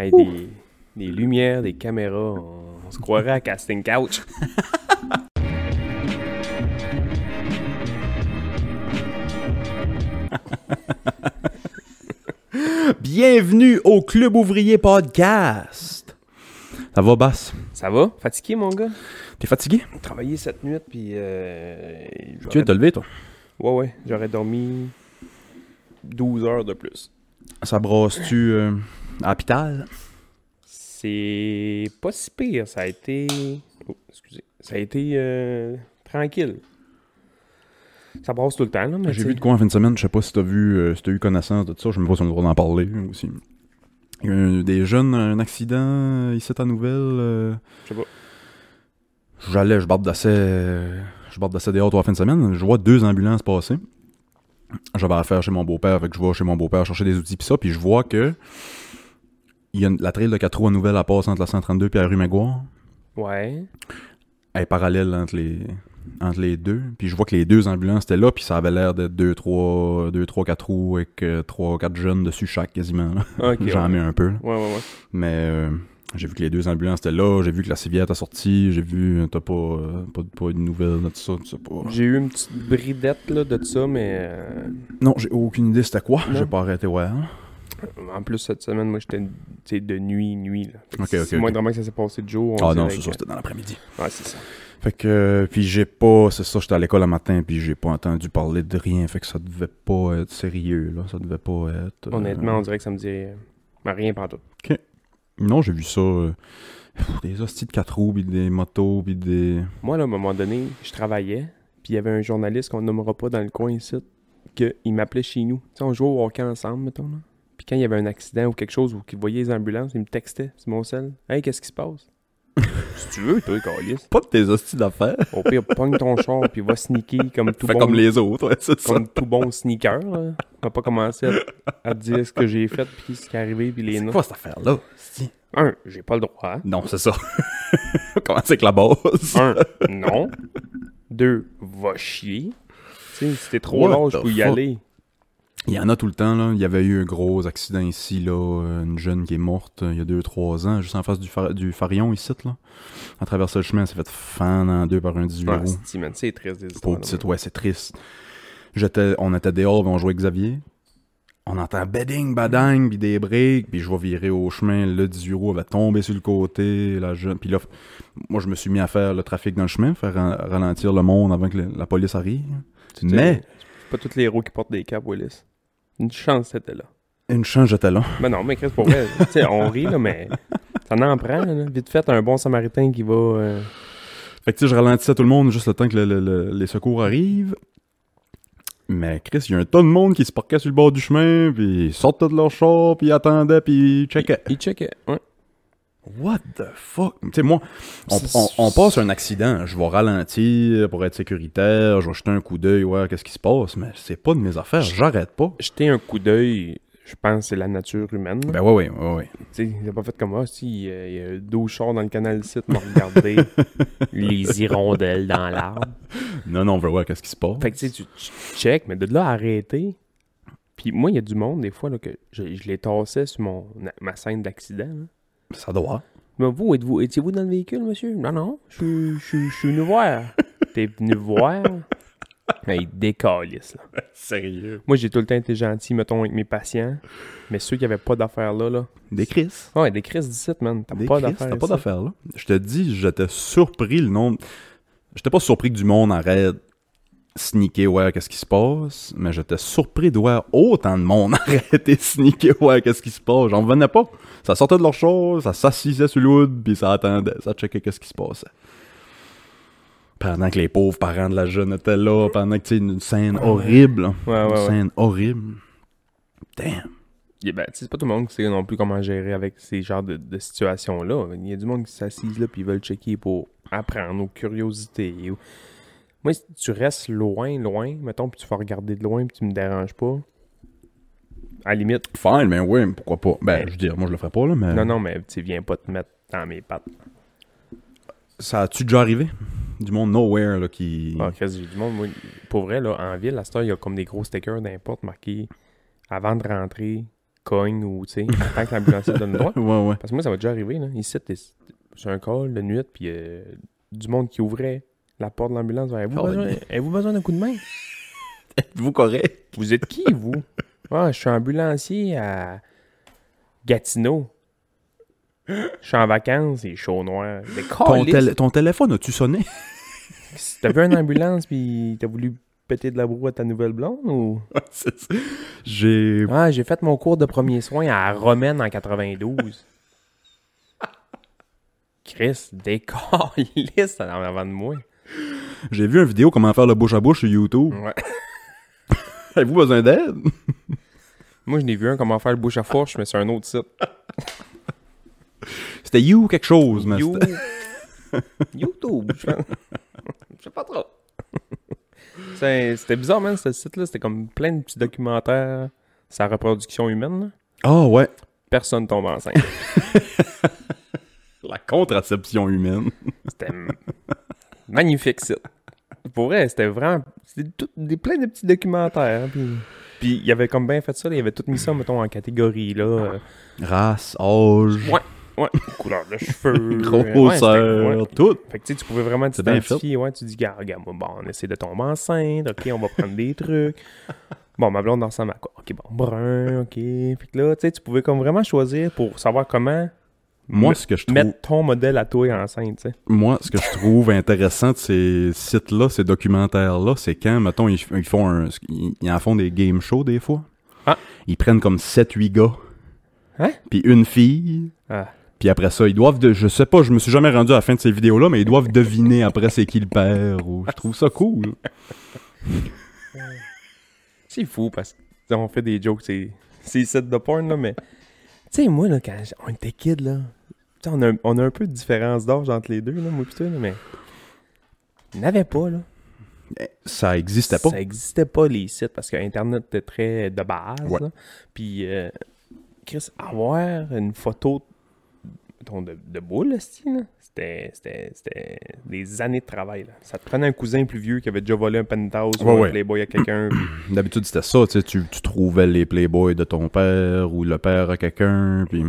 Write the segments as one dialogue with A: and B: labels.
A: Hey, des, des lumières, des caméras, on, on se croirait à Casting Couch.
B: Bienvenue au Club Ouvrier Podcast. Ça va, Bass?
A: Ça va? Fatigué, mon gars?
B: T'es fatigué?
A: Travaillé cette nuit, puis... Euh,
B: Tu viens de te lever, toi?
A: Ouais, ouais, j'aurais dormi 12 heures de plus.
B: Ça brasse-tu euh, à l'hôpital?
A: C'est pas si pire, ça a été... Oh, excusez. Ça a été euh, tranquille. Ça brasse tout le temps, là, mais
B: J'ai vu de quoi en fin de semaine, je sais pas si t'as vu, euh, si t'as eu connaissance de ça, je sais même pas si on a le droit d'en parler euh, aussi. Il y a eu des jeunes, un accident euh, ici à Nouvelle. euh,
A: Je sais pas.
B: J'allais, je bardassais, euh, je bardassais dehors trois fin de semaine, je vois deux ambulances passer. J'avais affaire chez mon beau-père, fait que je vais chez mon beau-père chercher des outils pis ça, puis je vois que il y a une- la trail de 4 roues à Nouvelle à passe entre la 132 et la rue Maguire.
A: Ouais.
B: Elle est parallèle entre les, entre les deux. Puis je vois que les deux ambulances étaient là, puis ça avait l'air d'être 2, 3, 2, 3, 4 roues avec 3, 4 jeunes dessus chaque quasiment. J'en
A: ouais.
B: mets un peu. là.
A: Ouais, ouais, ouais.
B: Mais euh, j'ai vu que les deux ambulances étaient là, j'ai vu que la civière a sorti, j'ai vu, euh, t'as pas, euh, pas, pas de nouvelles de tout ça, pas.
A: J'ai eu une petite bridette là, de ça, mais euh,
B: Non, j'ai aucune idée c'était quoi. J'ai pas arrêté ouais. hein.
A: En plus cette semaine, moi j'étais de nuit, nuit. Là.
B: Ok,
A: c'est
B: ok, ok.
A: moindrement que ça s'est passé de jour.
B: Ah non, c'est ça, c'était dans l'après-midi.
A: Ouais, c'est ça.
B: Fait que, euh, puis j'ai pas, c'est ça, j'étais à l'école le matin, puis j'ai pas entendu parler de rien, fait que ça devait pas être sérieux, là, ça devait pas être... euh,
A: Honnêtement, on dirait que ça me dit euh, rien pas tout.
B: Non, j'ai vu ça, euh, des hosties de 4 roues, puis des motos, puis des...
A: Moi, là, à un moment donné, je travaillais, puis il y avait un journaliste qu'on nommera pas dans le coin ici, qu'il m'appelait chez nous. Tu sais, on jouait au hockey ensemble, mettons, là. Puis quand il y avait un accident ou quelque chose, ou qu'il voyait les ambulances, il me textait sur mon sel. Hey, qu'est-ce qui se passe? si tu veux, toi, Calis.
B: Pas de tes hosties d'affaires.
A: Au pire, pogne ton char, puis va sneaker comme tout
B: Fait
A: bon.
B: comme les autres, ouais, c'est ça.
A: comme tout bon sneaker. Là. On va pas commencer à, à te dire ce que j'ai fait, puis ce qui est arrivé, puis les
B: C'est
A: noms.
B: quoi cette affaire-là? hostie?
A: Un, j'ai pas le droit.
B: Non, c'est ça. Comment c'est que la base?
A: Un, non. Deux, va chier. Tu sais, si t'es trop
B: What
A: large
B: the
A: pour y
B: fuck?
A: aller.
B: Il y en a tout le temps, là. Il y avait eu un gros accident ici, là. euh, Une jeune qui est morte euh, il y a 2-3 ans, juste en face du, Farion, ici, là. À traverser le chemin, elle s'est fait fendre en deux par un 18
A: Ouais, c'est triste des
B: petite, ouais, c'est triste. J'étais, on était dehors, on jouait avec Xavier. On entend bedding, badang, puis des breaks, puis je vois virer au chemin. Le 18 roues avait tombé sur le côté, la jeune. Puis là, moi, je me suis mis à faire le trafic dans le chemin, faire ra- ralentir le monde avant que la police arrive. Mais,
A: C'est pas tous les héros qui portent des capes, Willis. Une chance, c'était là.
B: une chance, j'étais là.
A: Mais non, mais Chris, pour vrai, tu sais, on rit, là, mais ça en prend, là. Vite fait, un bon samaritain qui va. euh,
B: Fait que tu sais, je ralentissais tout le monde juste le temps que le- le- le- les secours arrivent. Mais Chris, il y a un tas de monde qui se parquait sur le bord du chemin, puis ils sortaient de leur char, puis ils attendaient, puis ils checkaient.
A: Il checkait, ouais.
B: What the fuck? Tu sais, moi, on,
A: C'est-
B: on- on passe un accident, je vais ralentir pour être sécuritaire, je vais jeter un coup d'œil, ouais, qu'est-ce qui se passe, mais c'est pas de mes affaires, j'arrête pas.
A: Jeter un coup d'œil, je pense c'est la nature humaine.
B: Ben ouais, ouais, ouais, ouais.
A: Tu sais, il a pas fait comme moi, si il y a- il y a 12 chars dans le canal site, m'a regardé les hirondelles dans l'arbre.
B: Non, non, on veut voir qu'est-ce qui se passe.
A: Fait que tu sais, tu check, mais de là à arrêter. Puis moi, il y a du monde, des fois, là, que je, je les tassais sur mon, ma scène d'accident.
B: Ça doit.
A: Mais vous, êtes-vous, étiez-vous dans le véhicule, monsieur? Non, non, je suis- je suis- je suis venu voir. T'es venu voir? Mais il décalisse, là.
B: Sérieux?
A: Moi, j'ai tout le temps été gentil, mettons, avec mes patients. Mais ceux qui avaient pas d'affaires là, là.
B: Des Chris.
A: Ouais, des crises d'ici, man. T'as
B: Des
A: pas d'affaires.
B: T'as pas d'affaires, là. Je te dis, j'étais surpris le nombre. J'étais pas surpris que du monde arrête sneaker, ouais, qu'est-ce qui se passe, mais j'étais surpris de voir autant de monde arrêter sneaker, ouais, qu'est-ce qui se passe? J'en revenais pas. Ça sortait de leur chose, ça s'assisait sur le wood, puis ça attendait, ça checkait qu'est-ce qui se passait. Pendant que les pauvres parents de la jeune étaient là, pendant que, tu une scène horrible.
A: Ouais, ouais,
B: une
A: ouais.
B: scène horrible. Damn.
A: Yeah, ben, tu sais, c'est pas tout le monde qui sait non plus comment gérer avec ces genres de, de situations-là. Il y a du monde qui s'assise là puis ils veulent checker pour apprendre aux curiosités. ou- Moi, si tu restes loin, loin, mettons, puis tu vas regarder de loin puis tu me déranges pas, à la limite,
B: Fine, mais oui, mais pourquoi pas? Ben, je veux dire, moi je le ferais pas, là, mais.
A: non, non, mais tu viens pas te mettre dans mes pattes.
B: Ça a-tu déjà arrivé? Du monde nowhere, là, qui.
A: Ah, du monde, moi, pour vrai, là, en ville, à cette heure, il y a comme des gros stickers d'importe marqués avant de rentrer, cogne ou, tu sais, attends que l'ambulancier te donne le droit.
B: Ouais, ouais.
A: Parce que moi, ça m'a déjà arrivé, là. Ici, t'es sur un call de nuit, puis euh, du monde qui ouvrait la porte de l'ambulance. Avez-vous
B: Oh,
A: besoin, avez-vous besoin d'un coup de main?
B: Êtes-vous correct?
A: Vous êtes qui, vous? Ah, je suis ambulancier à Gatineau. Je suis en vacances, c'est chaud noir. Mais
B: Ton, tél- ton téléphone, as-tu sonné?
A: T'as vu une ambulance puis t'as voulu péter de la broue à ta nouvelle blonde ou?
B: J'ai.
A: Ah, j'ai fait mon cours de premiers soins à Romaine en 92. Chris, décalisse en avant de moi.
B: J'ai vu une vidéo comment faire le bouche à bouche sur YouTube.
A: Ouais.
B: Avez-vous besoin d'aide?
A: Moi, je n'ai vu un comment faire le bouche à fourche, mais sur un autre site.
B: C'était You quelque chose, mais
A: You- YouTube, je pense. Je sais pas trop. C'est- C'était bizarre, man, ce site-là. C'était comme plein de petits documentaires la reproduction humaine.
B: Ah ouais.
A: Personne tombe enceinte.
B: La contraception humaine.
A: C'était magnifique site. Pour vrai, c'était vraiment. C'était tout- des, plein de petits documentaires. Puis puis il y avait comme bien fait ça. là, il avait tout mis ça, mettons, en catégorie. là. euh,
B: Race, âge,
A: Ouais. Ouais, couleur de cheveux.
B: grosseur,
A: ouais, c'était- ouais.
B: tout.
A: Fait que tu sais, tu pouvais vraiment t'identifier. Ouais, tu dis, regarde, bon, on essaie de tomber enceinte. OK, on va prendre des trucs. Bon, ma blonde ressemble à quoi? OK, bon, brun, OK. Fait que là, tu sais, tu pouvais comme vraiment choisir pour savoir comment
B: Moi, ce que je trouve,
A: mettre ton modèle à toi enceinte, tu sais.
B: moi, ce que je trouve intéressant de ces sites-là, ces documentaires-là, c'est quand, mettons, ils, ils font un, ils, en font des game shows des fois.
A: Ah.
B: Ils prennent comme 7-8 gars.
A: Hein?
B: Puis une fille.
A: Ah.
B: Puis après ça, ils doivent, de, je sais pas, je me suis jamais rendu à la fin de ces vidéos-là, mais ils doivent deviner après c'est qui le père. Ou, je trouve ça cool.
A: C'est fou parce qu'on fait des jokes, c'est c'est sites de porn, là, mais. Tu sais, moi, là, quand on était kid, là, tu sais, on a, un- on a un peu de différence d'âge entre les deux, là, moi là, mais. Il n'avait pas, là.
B: Ça existait pas.
A: Ça existait pas, les sites, parce que Internet était très de base,
B: Ouais.
A: là. Puis, euh, Chris, avoir une photo mettons, de, de boule, c'était des années de travail, là. Ça te prenait un cousin plus vieux qui avait déjà volé un penthouse ou un
B: ouais.
A: Playboy à quelqu'un, puis
B: D'habitude, c'était ça, tu tu, trouvais les Playboys de ton père ou le père à quelqu'un, puis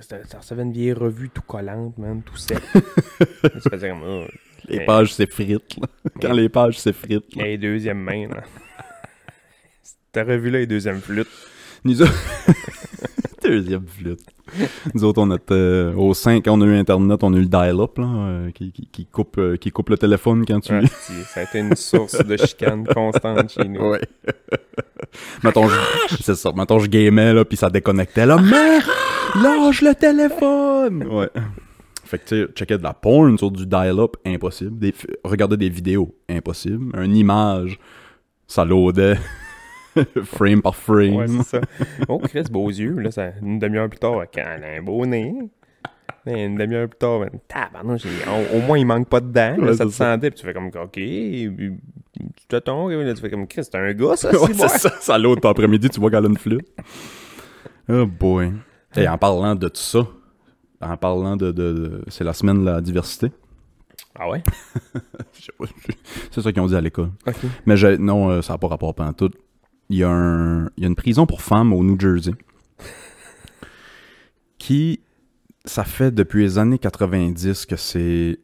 A: Ça, ça recevait une vieille revue tout collante, man, tout sec. comme, oh,
B: les
A: Mais-
B: pages s'effritent, là. Quand les pages s'effritent, là.
A: hey, deuxième main, là. Cette revue-là est deuxième flûte.
B: Nous. Deuxième flûte. Nous autres, on était euh, au 5, quand on a eu Internet, on a eu le dial-up, là, euh, qui, qui, qui coupe, euh, qui coupe le téléphone quand tu...
A: Ouais, ça a été une source de chicane constante chez nous.
B: Ouais. mettons, je... c'est ça. Mettons, je gamais, là, puis ça déconnectait, là. Mais, lâche le téléphone! Ouais. Fait que, tu sais, checker de la porn sur du dial-up, impossible. Des... Regarder des vidéos, impossible. Une image, ça loadait. frame par frame.
A: Ouais, c'est ça. Oh, Chris, beaux yeux. Là, ça, une demi-heure plus tard, quand elle a un beau nez. Une demi-heure plus tard, ben, au, au moins, il manque pas de dents.
B: Ouais,
A: ça te
B: ça.
A: sentait, puis tu fais comme, OK, puis tu t'attends, là, tu fais comme, Chris, c'est un gars, ça,
B: Ouais,
A: c'est
B: c'est ça, ça l'autre après-midi, tu vois qu'elle a une flûte. Oh boy. Et en parlant de tout ça, en parlant de, de, de- c'est la semaine de la diversité.
A: Ah ouais?
B: C'est ça qu'ils ont dit à l'école. Mais j'ai- non, euh, ça n'a pas rapport pas tout. Il y, a un, il y a une prison pour femmes au New Jersey qui, ça fait depuis les années 90 que c'est...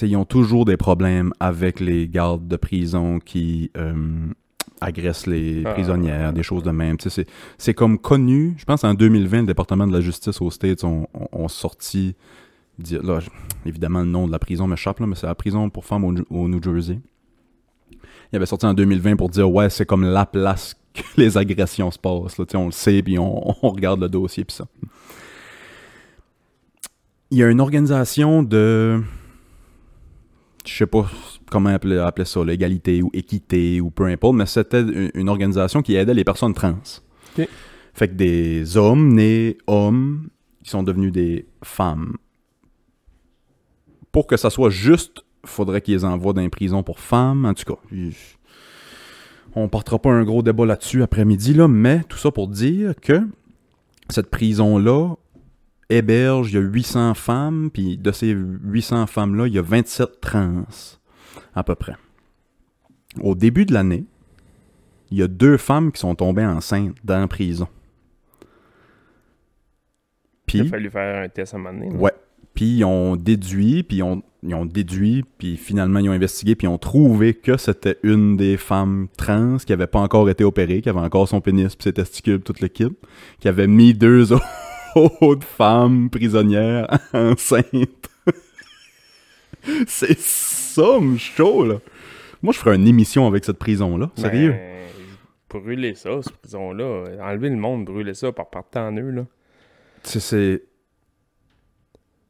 B: ils ont toujours des problèmes avec les gardes de prison qui euh, agressent les
A: Ah.
B: prisonnières, des choses de même. C'est c'est comme connu. Je pense en 2020, le département de la justice aux States ont, ont- ont sorti... Là, évidemment, le nom de la prison m'échappe, là, mais c'est la prison pour femmes au, au New Jersey. Il avait sorti en 2020 pour dire ouais, c'est comme la place que les agressions se passent. Là. On le sait, puis on, on regarde le dossier, puis ça. Il y a une organisation de. Je sais pas comment appeler, appeler ça, l'égalité ou équité ou peu importe, mais c'était une, organisation qui aidait les personnes trans. Fait que des hommes nés hommes qui sont devenus des femmes. Pour que ça soit juste faudrait qu'ils les envoient dans les prisons pour femmes. En tout cas, on partira pas un gros débat là-dessus après-midi, là, mais tout ça pour dire que cette prison-là héberge, il y a 800 femmes, puis de ces 800 femmes-là, il y a 27 trans, à peu près. Au début de l'année, il y a deux femmes qui sont tombées enceintes dans la prison.
A: Il a fallu faire un test à un moment donné.
B: ouais. Puis ils ont déduit, puis ils ont, ils ont déduit, puis finalement ils ont investigué, puis ils ont trouvé que c'était une des femmes trans qui avait pas encore été opérée, qui avait encore son pénis, puis ses testicules, toute l'équipe, qui avait mis deux autres femmes prisonnières enceintes. C'est ça, me chaud, là. Moi, je ferais une émission avec cette prison-là. Sérieux.
A: Ben, brûler ça, cette prison-là. Enlever le monde, brûler ça par partant en eux, là.
B: C'est.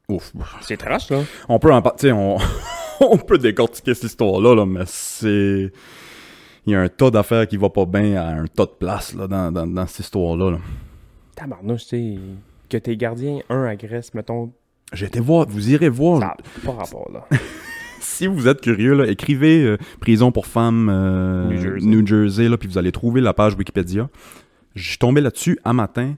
B: Ouf.
A: C'est trash, là.
B: On peut en par- tu sais, on... on peut décortiquer cette histoire-là, là, mais c'est. Il y a un tas d'affaires qui va pas bien à un tas de places là, dans, dans, dans cette histoire-là. là.
A: Tabarnouche, tu sais, que tes gardiens, un agresse, mettons,
B: J'ai été voir, vous irez voir.
A: ça pas rapport, là.
B: Si vous êtes curieux, là, écrivez euh, prison pour femmes euh,
A: New Jersey.
B: New Jersey, là, puis vous allez trouver la page Wikipédia. Je suis tombé là-dessus un matin.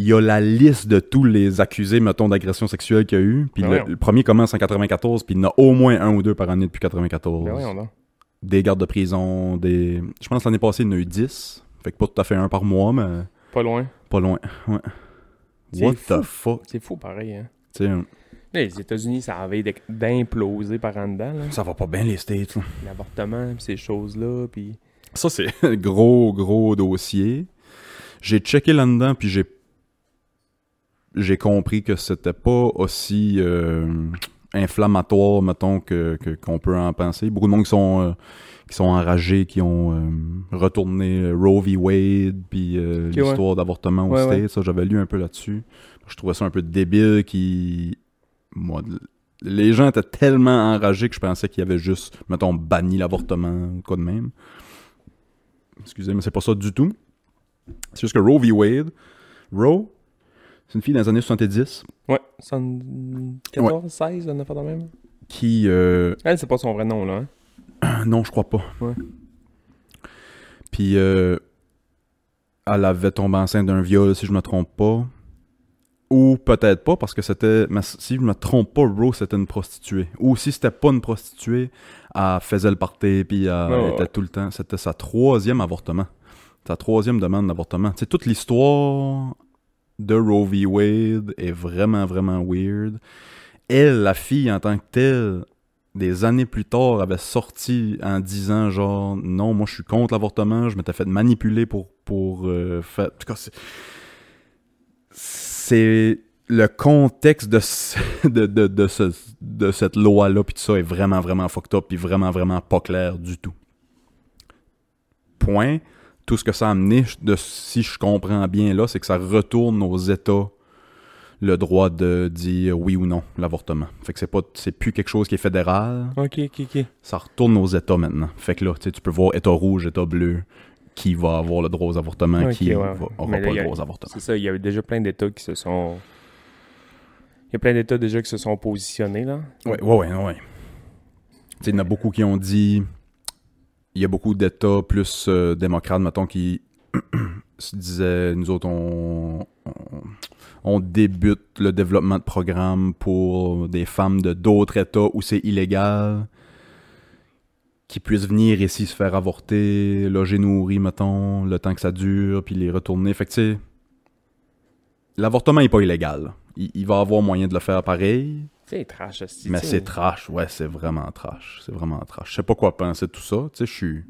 B: Il y a la liste de tous les accusés, mettons, d'agression sexuelle qu'il y a eu. Puis
A: Ben
B: le, premier commence en 94, puis il y en a au moins un ou deux par année depuis 94.
A: Ben
B: des gardes de prison, des... Je pense que l'année passée, il y en a eu 10. Fait que pas tout à fait un par mois, mais
A: Pas loin.
B: pas loin. Ouais. What
A: fou.
B: the fuck?
A: C'est fou, pareil, hein. Là, les États-Unis, ça avait d'imploser par en dedans, là.
B: ça va pas bien les States.
A: L'avortement, pis ces choses-là, puis...
B: Ça, c'est un gros, gros dossier. J'ai checké là-dedans, puis j'ai j'ai compris que c'était pas aussi euh, inflammatoire, mettons, que qu'on peut en penser. Beaucoup de monde qui sont, euh, qui sont enragés, qui ont euh, retourné Roe v. Wade, puis l'histoire d'avortement au
A: Ouais.
B: Ça, j'avais lu un peu là-dessus. Je trouvais ça un peu débile qui... Moi, les gens étaient tellement enragés que je pensais qu'il y avait juste, mettons, banni l'avortement ou quoi de même. Excusez, mais c'est pas ça du tout. C'est juste que Roe v. Wade, Roe, c'est une fille dans les années 70
A: Ouais, 74, 16, on a fait de même.
B: qui... euh,
A: Elle, c'est pas son vrai nom, là, hein?
B: non, je crois pas.
A: Ouais.
B: Puis euh, elle avait tombé enceinte d'un viol, si je me trompe pas. Ou peut-être pas, parce que c'était... Si je me trompe pas, Roe, c'était une prostituée. Ou si c'était pas une prostituée, elle faisait le party, puis elle était
A: ouais.
B: tout le temps... C'était sa troisième avortement. Sa troisième demande d'avortement. Tu sais, toute l'histoire de Roe v. Wade est vraiment, vraiment weird. Elle, la fille, en tant que telle, des années plus tard, avait sorti en disant genre non, moi je suis contre l'avortement, je m'étais fait manipuler pour pour euh, faire. En tout cas, c'est le contexte de de, de, de, ce- de cette loi là puis tout ça est vraiment vraiment fucked up puis vraiment vraiment pas clair du tout. Point. Tout ce que ça a amené, de, si je comprends bien là, c'est que ça retourne aux États le droit de dire oui ou non l'avortement. Fait que c'est pas c'est plus quelque chose qui est fédéral,
A: Ok, ok, ok.
B: ça retourne aux États maintenant. Fait que là, tu peux voir État rouge, État bleu, qui va avoir le droit aux avortements,
A: Ok,
B: qui
A: ouais.
B: va, aura
A: Mais là,
B: pas le droit aux avortements.
A: C'est ça, il y a eu déjà plein d'États qui se sont... Il y a plein d'États déjà qui se sont positionnés, là.
B: Ouais, ouais, ouais, ouais. Tu sais, il y en a beaucoup qui ont dit. Il y a beaucoup d'États plus euh, démocrates, mettons, qui se disaient nous autres, on, débute le développement de programmes pour des femmes de d'autres États où c'est illégal, qui puissent venir ici se faire avorter, loger nourri, mettons, le temps que ça dure, puis les retourner. Fait que, l'avortement n'est pas illégal. Il, il va avoir moyen de le faire pareil.
A: C'est trash, esti,
B: Mais c'est trash, ouais, c'est vraiment trash. C'est vraiment trash. Je sais pas quoi penser de tout ça. Tu sais, je suis.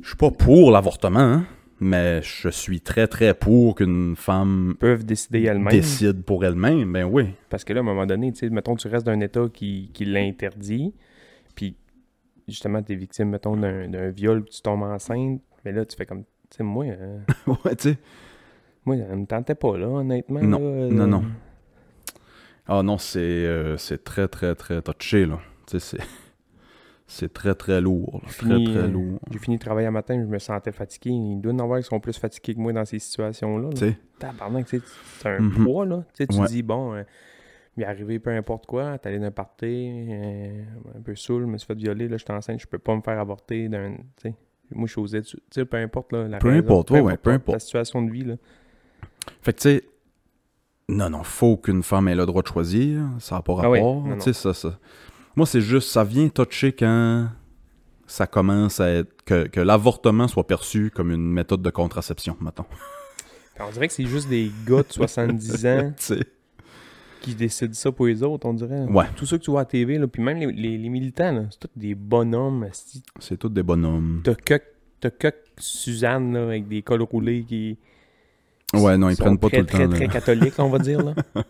B: Je suis pas pour l'avortement, hein, mais je suis très très pour qu'une femme
A: peuvent décider elles-mêmes.
B: décide pour elle-même. Ben oui.
A: Parce que là, à un moment donné, tu sais, mettons, tu restes d'un État qui, qui l'interdit, puis justement, t'es victime, mettons, d'un viol, puis tu tombes enceinte, mais là, tu fais comme, tu sais, moi, euh,
B: ouais, tu sais.
A: moi, ça me tentait pas, là, honnêtement.
B: Non,
A: là, euh,
B: non, non. Ah non, c'est euh, très très très touché, là. Tu sais, c'est. Très très lourd. là. Très
A: Fini,
B: très
A: euh,
B: lourd.
A: J'ai fini de travailler un matin, je me sentais fatigué. Il doit y en avoir qui sont plus fatigués que moi dans ces situations-là. là.
B: Tu sais.
A: Tabarnak, c'est un
B: Mhm.
A: poids, là. Tu sais, tu
B: Ouais.
A: dis, bon, euh, il est arrivé peu importe quoi, t'es allé d'un party, euh, un peu saoul, je me suis fait violer, là, je suis enceinte, je peux pas me faire avorter d'un, tu sais. Moi, je osais, tu sais, peu importe, là, la
B: Peu
A: raison,
B: importe, ouais, ouais, peu
A: La
B: importe.
A: situation de vie, là.
B: Fait que tu sais, non, non, faut qu'une femme ait le droit de choisir. Ça n'a pas
A: Ah oui,
B: rapport.
A: non, non.
B: tu sais, ça, ça. Moi, c'est juste, ça vient toucher quand ça commence à être. que, que l'avortement soit perçu comme une méthode de contraception, mettons.
A: On dirait que c'est juste des gars de 70 ans qui décident ça pour les autres, on dirait.
B: Ouais.
A: Tous ceux que tu vois à TV, là, puis même les, les- les militants, c'est tous des bonhommes.
B: C'est tous des bonhommes.
A: T'as que, t'as que Suzanne là, avec des cols roulés qui
B: Ouais, non, ils prennent pas
A: très,
B: tout le
A: très,
B: temps.
A: très
B: là.
A: catholiques, on va dire. Là.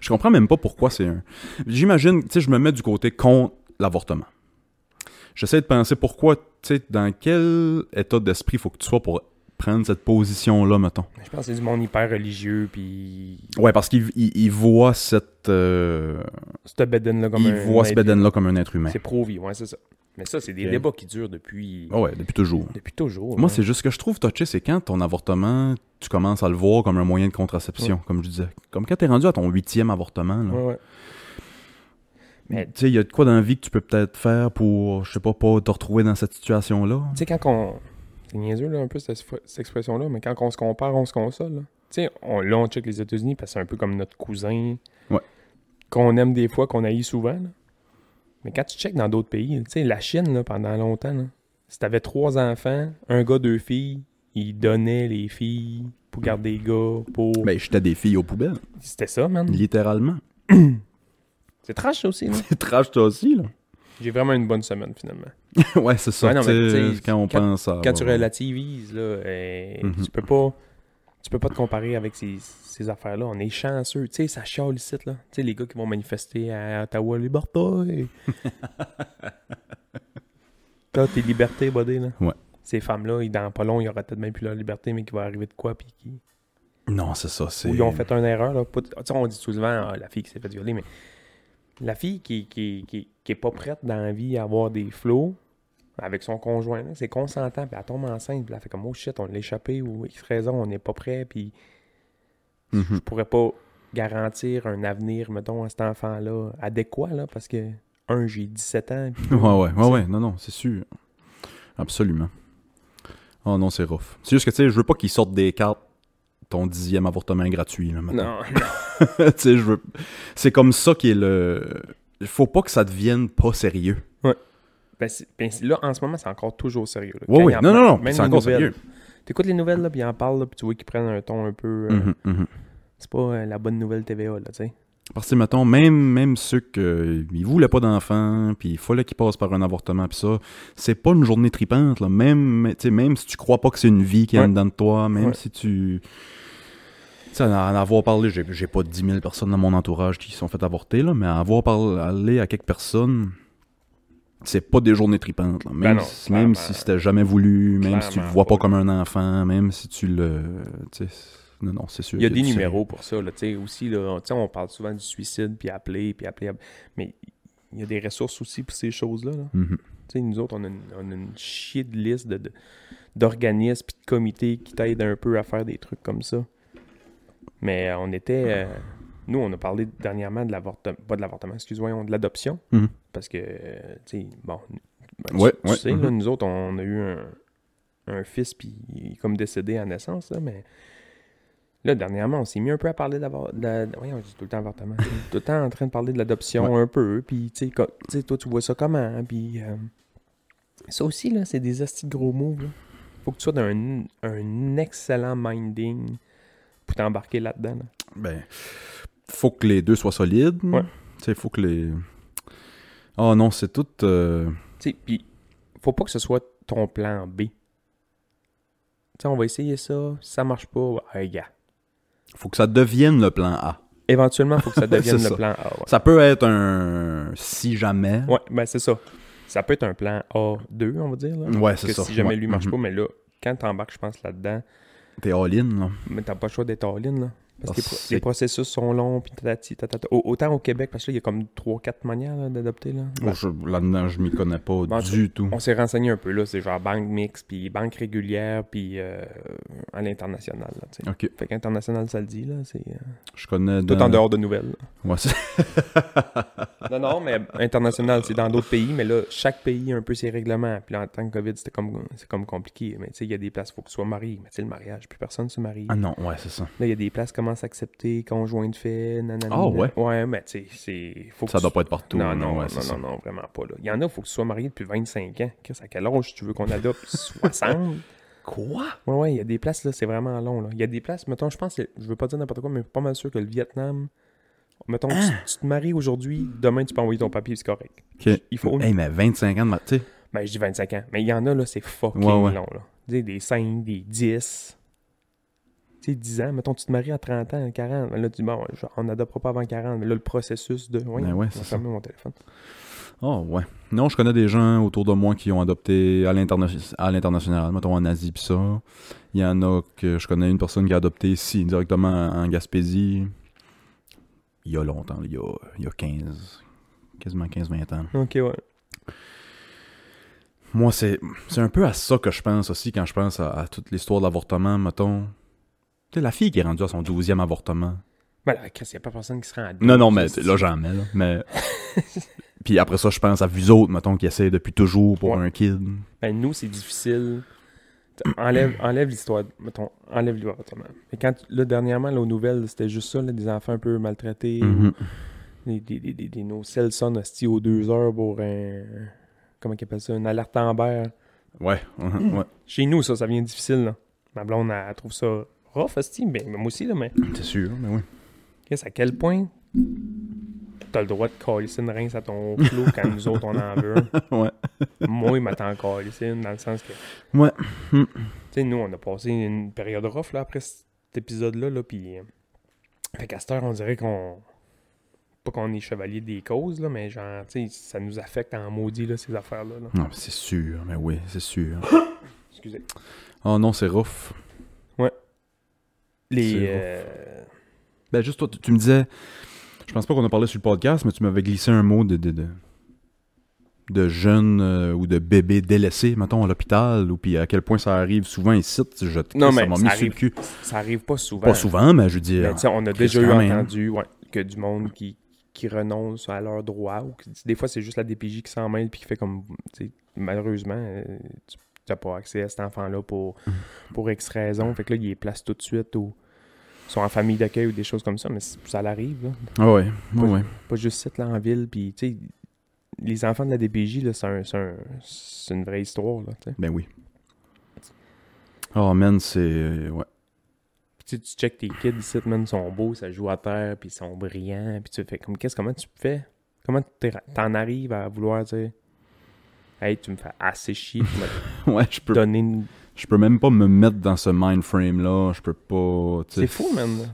B: Je comprends même pas pourquoi c'est un. J'imagine, tu sais, je me mets du côté contre l'avortement. J'essaie de penser pourquoi, tu sais, dans quel état d'esprit faut que tu sois pour prendre cette position-là, mettons.
A: Je pense que c'est du monde hyper religieux, puis
B: Ouais, parce qu'il il, il voit cette. euh,
A: ce Beden-là comme
B: il
A: un
B: voit ce Beden-là comme un être humain.
A: C'est pro-vie, ouais, c'est ça. Mais ça, c'est des débats qui durent depuis,
B: Ah ouais, depuis toujours.
A: depuis toujours.
B: Moi, c'est juste ce que je trouve touché, c'est quand ton avortement, tu commences à le voir comme un moyen de contraception, comme je disais. Comme quand t'es rendu à ton huitième avortement, là.
A: Ouais. Mais-
B: Tu sais, il y a de quoi dans la vie que tu peux peut-être faire pour, je sais pas, pas te retrouver dans cette situation-là?
A: Tu sais, quand on. C'est niaiseux, là, un peu, cette, cette expression-là, mais quand on se compare, on se console. là. Tu sais, on, là, on check les États-Unis parce que c'est un peu comme notre cousin.
B: Ouais.
A: Qu'on aime des fois, qu'on haït souvent. là. Mais quand tu checkes dans d'autres pays, tu sais, la Chine, là, pendant longtemps, là, si t'avais trois enfants, un gars, deux filles, ils donnaient les filles pour garder les gars, pour.
B: Ben, j'étais des filles aux poubelles,
A: C'était ça, man.
B: littéralement.
A: C'est trash, ça aussi, là.
B: C'est trash, toi aussi, là.
A: J'ai vraiment une bonne semaine, finalement.
B: ouais, c'est ça.
A: Ouais, non, mais
B: quand on
A: quand-
B: pense à.
A: quand tu
B: ouais,
A: relativises, là, euh,
B: Mhm.
A: tu peux pas. Tu peux pas te comparer avec ces, ces affaires-là. On est chanceux. Tu sais, ça chiale ici, là. Tu sais, les gars qui vont manifester à Ottawa, liberté. T'as tes libertés, buddy, là.
B: Ouais.
A: Ces femmes-là, ils- dans pas long, il y aura peut-être même plus leur liberté, mais qu'il va arriver de quoi, puis qui...
B: Non, c'est ça. C'est...
A: Ou ils ont fait une erreur, là. Tu sais, on dit souvent, ah, la fille qui s'est fait violer, mais la fille qui, qui, qui, qui est pas prête dans la vie à avoir des flots avec son conjoint, c'est consentant, puis elle tombe enceinte, puis elle fait comme, oh shit, on l'a échappé, ou X raison, on n'est pas prêt, puis
B: Mhm.
A: je pourrais pas garantir un avenir, mettons, à cet enfant-là adéquat, là, parce que, un, j'ai 17 ans, puis
B: Ouais, ouais, ouais, ouais. Non, non, c'est sûr. Absolument. Oh non, c'est rough. C'est juste que, tu sais, je veux pas qu'ils sortent des cartes ton dixième avortement gratuit, là, mettons.
A: non,
B: tu sais, je veux... C'est comme ça qui est le... Il faut pas que ça devienne pas sérieux.
A: Ben, ben, là, en ce moment, c'est encore toujours sérieux. là.
B: Ouais,
A: Quand
B: oui.
A: en
B: Non, non, non. C'est encore
A: nouvelles.
B: sérieux.
A: T'écoutes les nouvelles, là, puis ils en parlent, là, puis tu vois qu'ils prennent un ton un peu... euh,
B: Mhm, mhm.
A: C'est pas euh, la bonne nouvelle TVA, là, tu sais.
B: Parce que, mettons, même, même ceux qui ils voulaient pas d'enfants, puis il fallait qu'ils passent par un avortement, puis ça, c'est pas une journée tripante, là. Même, même si tu crois pas que c'est une vie qui est
A: Ouais.
B: en dedans de toi, même
A: Ouais.
B: si tu... Tu sais, en avoir parlé, j'ai pas 10 000 personnes dans mon entourage qui sont fait avorter, là, mais en avoir parlé à quelques personnes, c'est pas des journées tripantes, là. Même,
A: Ben non,
B: si, même si c'était jamais voulu, même si tu le vois pas
A: pas.
B: comme un enfant, même si tu le... Non, non, c'est sûr.
A: Il y a des numéros pour ça, là, tu sais, aussi, là, on parle souvent du suicide, puis appeler, puis appeler, mais il y a des ressources aussi pour ces choses-là, là.
B: Mhm.
A: Nous autres, on a une, on a une chier de liste de, de- d'organismes puis de comités qui t'aident un peu à faire des trucs comme ça. Mais euh, on était... euh, nous, on a parlé dernièrement de l'avortement, pas de l'avortement, excuse-moi, de l'adoption,
B: Mhm.
A: Parce que, tu sais, bon, ben, tu-
B: Ouais,
A: tu,
B: ouais,
A: sais, là,
B: mhm.
A: nous autres, on a eu un, un fils, puis il est comme décédé à naissance, là, mais... Là, dernièrement, on s'est mis un peu à parler la... Voyons, je dis tout le temps avortement. tout le temps en train de parler de l'adoption un peu, puis tu sais, toi, tu vois ça comment, puis... euh, ça aussi, là, c'est des astis gros moves, là. Faut que tu sois d'un un excellent minding pour t'embarquer là-dedans, là.
B: Ben, faut que les deux soient solides.
A: Ouais.
B: Tu sais, faut que les. Oh non, c'est tout. euh,
A: Tu sais, puis faut pas que ce soit ton plan B. Tu sais, on va essayer ça, si ça marche pas, hey, gars.
B: Faut que ça devienne le plan A.
A: Éventuellement, faut que ça devienne le
B: ça.
A: plan A, ouais.
B: Ça peut être un si jamais.
A: Ouais, ben c'est ça. Ça peut être un plan A2, on va dire, là.
B: Ouais, c'est ça.
A: si jamais
B: Ouais.
A: lui marche
B: Mhm.
A: pas, mais là, quand t'embarques, je pense, là-dedans,
B: T'es all-in, là.
A: mais t'as pas le choix d'être all-in, là. Parce que
B: Ah,
A: les, processus sont longs, puis tatati, tatata. Au- Autant au Québec, parce que là, il y a comme 3-4 manières là, d'adopter, là.
B: Bon, je- Là-dedans, je m'y connais pas
A: Bon,
B: du tout.
A: On s'est renseigné un peu, là. C'est genre banque mixte, puis banque régulière, puis euh, à l'international, là. Fait qu'international, ça le dit, là. C'est euh,
B: Je connais.
A: tout
B: dans-
A: en dehors de nouvelles. là.
B: Ouais, c'est-
A: Non, non, mais international, c'est dans d'autres pays, mais là, chaque pays a un peu ses règlements. Puis là, en tant que COVID, c'était comme, c'est comme compliqué. Mais tu sais, il y a des places, il faut que tu sois marié. Mais tu sais, le mariage, plus personne se marie.
B: Ah non, ouais, c'est ça.
A: Là, il y a des places qui à accepter conjoint de fait, nanana.
B: Ah, ouais?
A: Ouais, mais tu sais, c'est.
B: Ça doit pas être partout.
A: Non,
B: là,
A: non, non, non, vraiment pas. Là. Il y en a, il faut que tu sois marié depuis 25 ans. Chris, à quel âge tu veux qu'on adopte 60
B: Quoi?
A: Ouais, ouais, il y a des places, là, c'est vraiment long, là. Il y a des places, mettons, je pense, je veux pas dire n'importe quoi, mais pas mal sûr que le Vietnam, mettons, tu-
B: Hein?
A: tu, te maries aujourd'hui, demain, tu peux envoyer ton papier, c'est correct. Il faut...
B: Hey, mais 25 ans de. Tu sais,
A: Ben, je dis 25 ans, mais il y en a, là, c'est fucking
B: Ouais, ouais.
A: long, là. Tu sais, des 5, des 10... Tu sais, 10 ans, mettons, tu te maries à 30 ans, 40, ben là, tu dis, bon, on n'adoptera pas avant 40, mais là, le processus de... Oui,
B: Ben ouais,
A: je vais
B: c'est ça.
A: fermer mon téléphone.
B: Oh, ouais. Non, je connais des gens autour de moi qui ont adopté à l'interna- à l'international, mettons en Asie pis ça. Il y en a que je connais une personne qui a adopté ici, directement en Gaspésie. Il y a longtemps, il y a, il y a 15, quasiment 15-20 ans.
A: Ok, ouais.
B: Moi, c'est c'est un peu à ça que je pense aussi quand je pense à, à toute l'histoire de l'avortement, mettons. La fille qui est rendue à son 12e avortement.
A: Ben là, Chris, il n'y a pas personne qui se rend à
B: Non, non, mais
A: 12,
B: là, j'en mets, là. Mais. Puis après ça, je pense à vous autres, mettons, qui essaient depuis toujours pour
A: Ouais.
B: un kid.
A: Ben, nous, c'est difficile. T'sais, Enlève, enlève l'histoire, mettons, enlève l'avortement. Mais quand, là, dernièrement, là, aux nouvelles, c'était juste ça, là, des enfants un peu maltraités,
B: Mhm.
A: des, des, des, des, des nocelles sonnent hostie aux deux heures pour un, comment ils appellent ça, une alerte Amber.
B: Ouais, ouais.
A: Chez nous, ça, ça vient difficile, là. Ma blonde, elle, elle trouve ça rough, hostie, mais moi aussi, là, mais
B: C'est sûr, mais oui.
A: qu'est-ce à quel point t'as le droit de calisser une rince à ton flot quand nous autres, on en veut un?
B: ouais.
A: Moi, il m'attend calisser une, dans le sens que
B: Ouais.
A: Tu sais, nous, on a passé une période rough là, après cet épisode-là. Là, puis, euh, fait qu'à cette heure, on dirait qu'on. Pas qu'on est chevalier des causes, là, mais genre, tu sais, ça nous affecte en maudit, là, ces affaires-là. là.
B: Non, c'est sûr, mais oui, c'est sûr.
A: Excusez.
B: Oh non, c'est rough.
A: Les. Euh,
B: Ben, juste toi, tu, me disais. Je pense pas qu'on a parlé sur le podcast, mais tu m'avais glissé un mot de. de, de, de jeunes euh, ou de bébés délaissés, mettons, à l'hôpital, ou puis à quel point ça arrive souvent ici. Je,
A: Non,
B: ça
A: mais
B: m'a
A: ça
B: mis sur
A: arrive
B: le cul.
A: ça arrive pas souvent.
B: Pas souvent, mais je veux dire.
A: Ben, on a déjà eu entendu ouais, que du monde qui, qui renonce à leurs droits. Ou que- des fois, c'est juste la DPJ qui s'en mêle puis qui fait comme. Malheureusement, euh, tu n'as pas accès à cet enfant-là pour,
B: Mm.
A: pour X raison. Fait que là, il les place tout de suite ils sont en famille d'accueil ou des choses comme ça. Mais ça l'arrive.
B: Ah ouais, ouais, ouais.
A: Pas juste ici, là, en ville. Puis, tu sais, les enfants de la DPJ, là, c'est un- c'est un- une vraie histoire, là.
B: Ben oui. Oh man, c'est. euh, Ouais.
A: Puis tu check tes kids ici, man, ils sont beaux, ça joue à terre, puis ils sont brillants, puis tu fais comme, qu'est-ce, comment tu fais? Comment t'en arrives à vouloir dire, hey, tu me fais assez chier, tu
B: Ouais, je peux,
A: donné une...
B: je peux même pas me mettre dans ce mind frame là. Je peux pas.
A: C'est fou, man. là.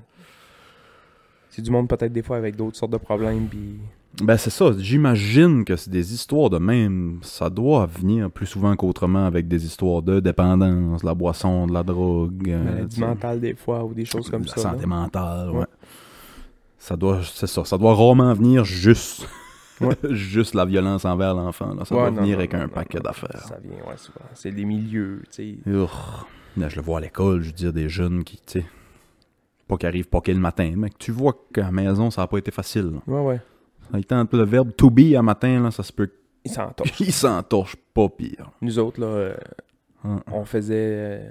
A: C'est du monde peut-être des fois avec d'autres sortes de problèmes, puis...
B: Ben c'est ça, j'imagine que c'est des histoires de même. Ça doit venir plus souvent qu'autrement avec des histoires de dépendance, de la boisson, de la drogue. euh,
A: maladie mentale des fois, ou des choses comme
B: la
A: ça.
B: santé
A: là.
B: mentale, ouais.
A: Ouais.
B: Ça doit, c'est ça, ça doit rarement venir juste,
A: Ouais.
B: juste la violence envers l'enfant. Ça
A: Ouais, non,
B: venir
A: non,
B: avec
A: non,
B: un paquet d'affaires.
A: Ça vient, ouais, souvent. C'est des milieux, tu sais.
B: Je le vois à l'école, je veux dire, des jeunes qui, tu sais, pas qui arrivent pas le matin, mais que tu vois qu'à la maison, ça a pas été facile. là.
A: Ouais, ouais.
B: Ça a été un peu le verbe to be à matin, là, ça se peut
A: Ils s'entorchent.
B: qu'ils s'entorchent pas pire.
A: Nous autres, là, euh,
B: Hein.
A: on faisait, euh,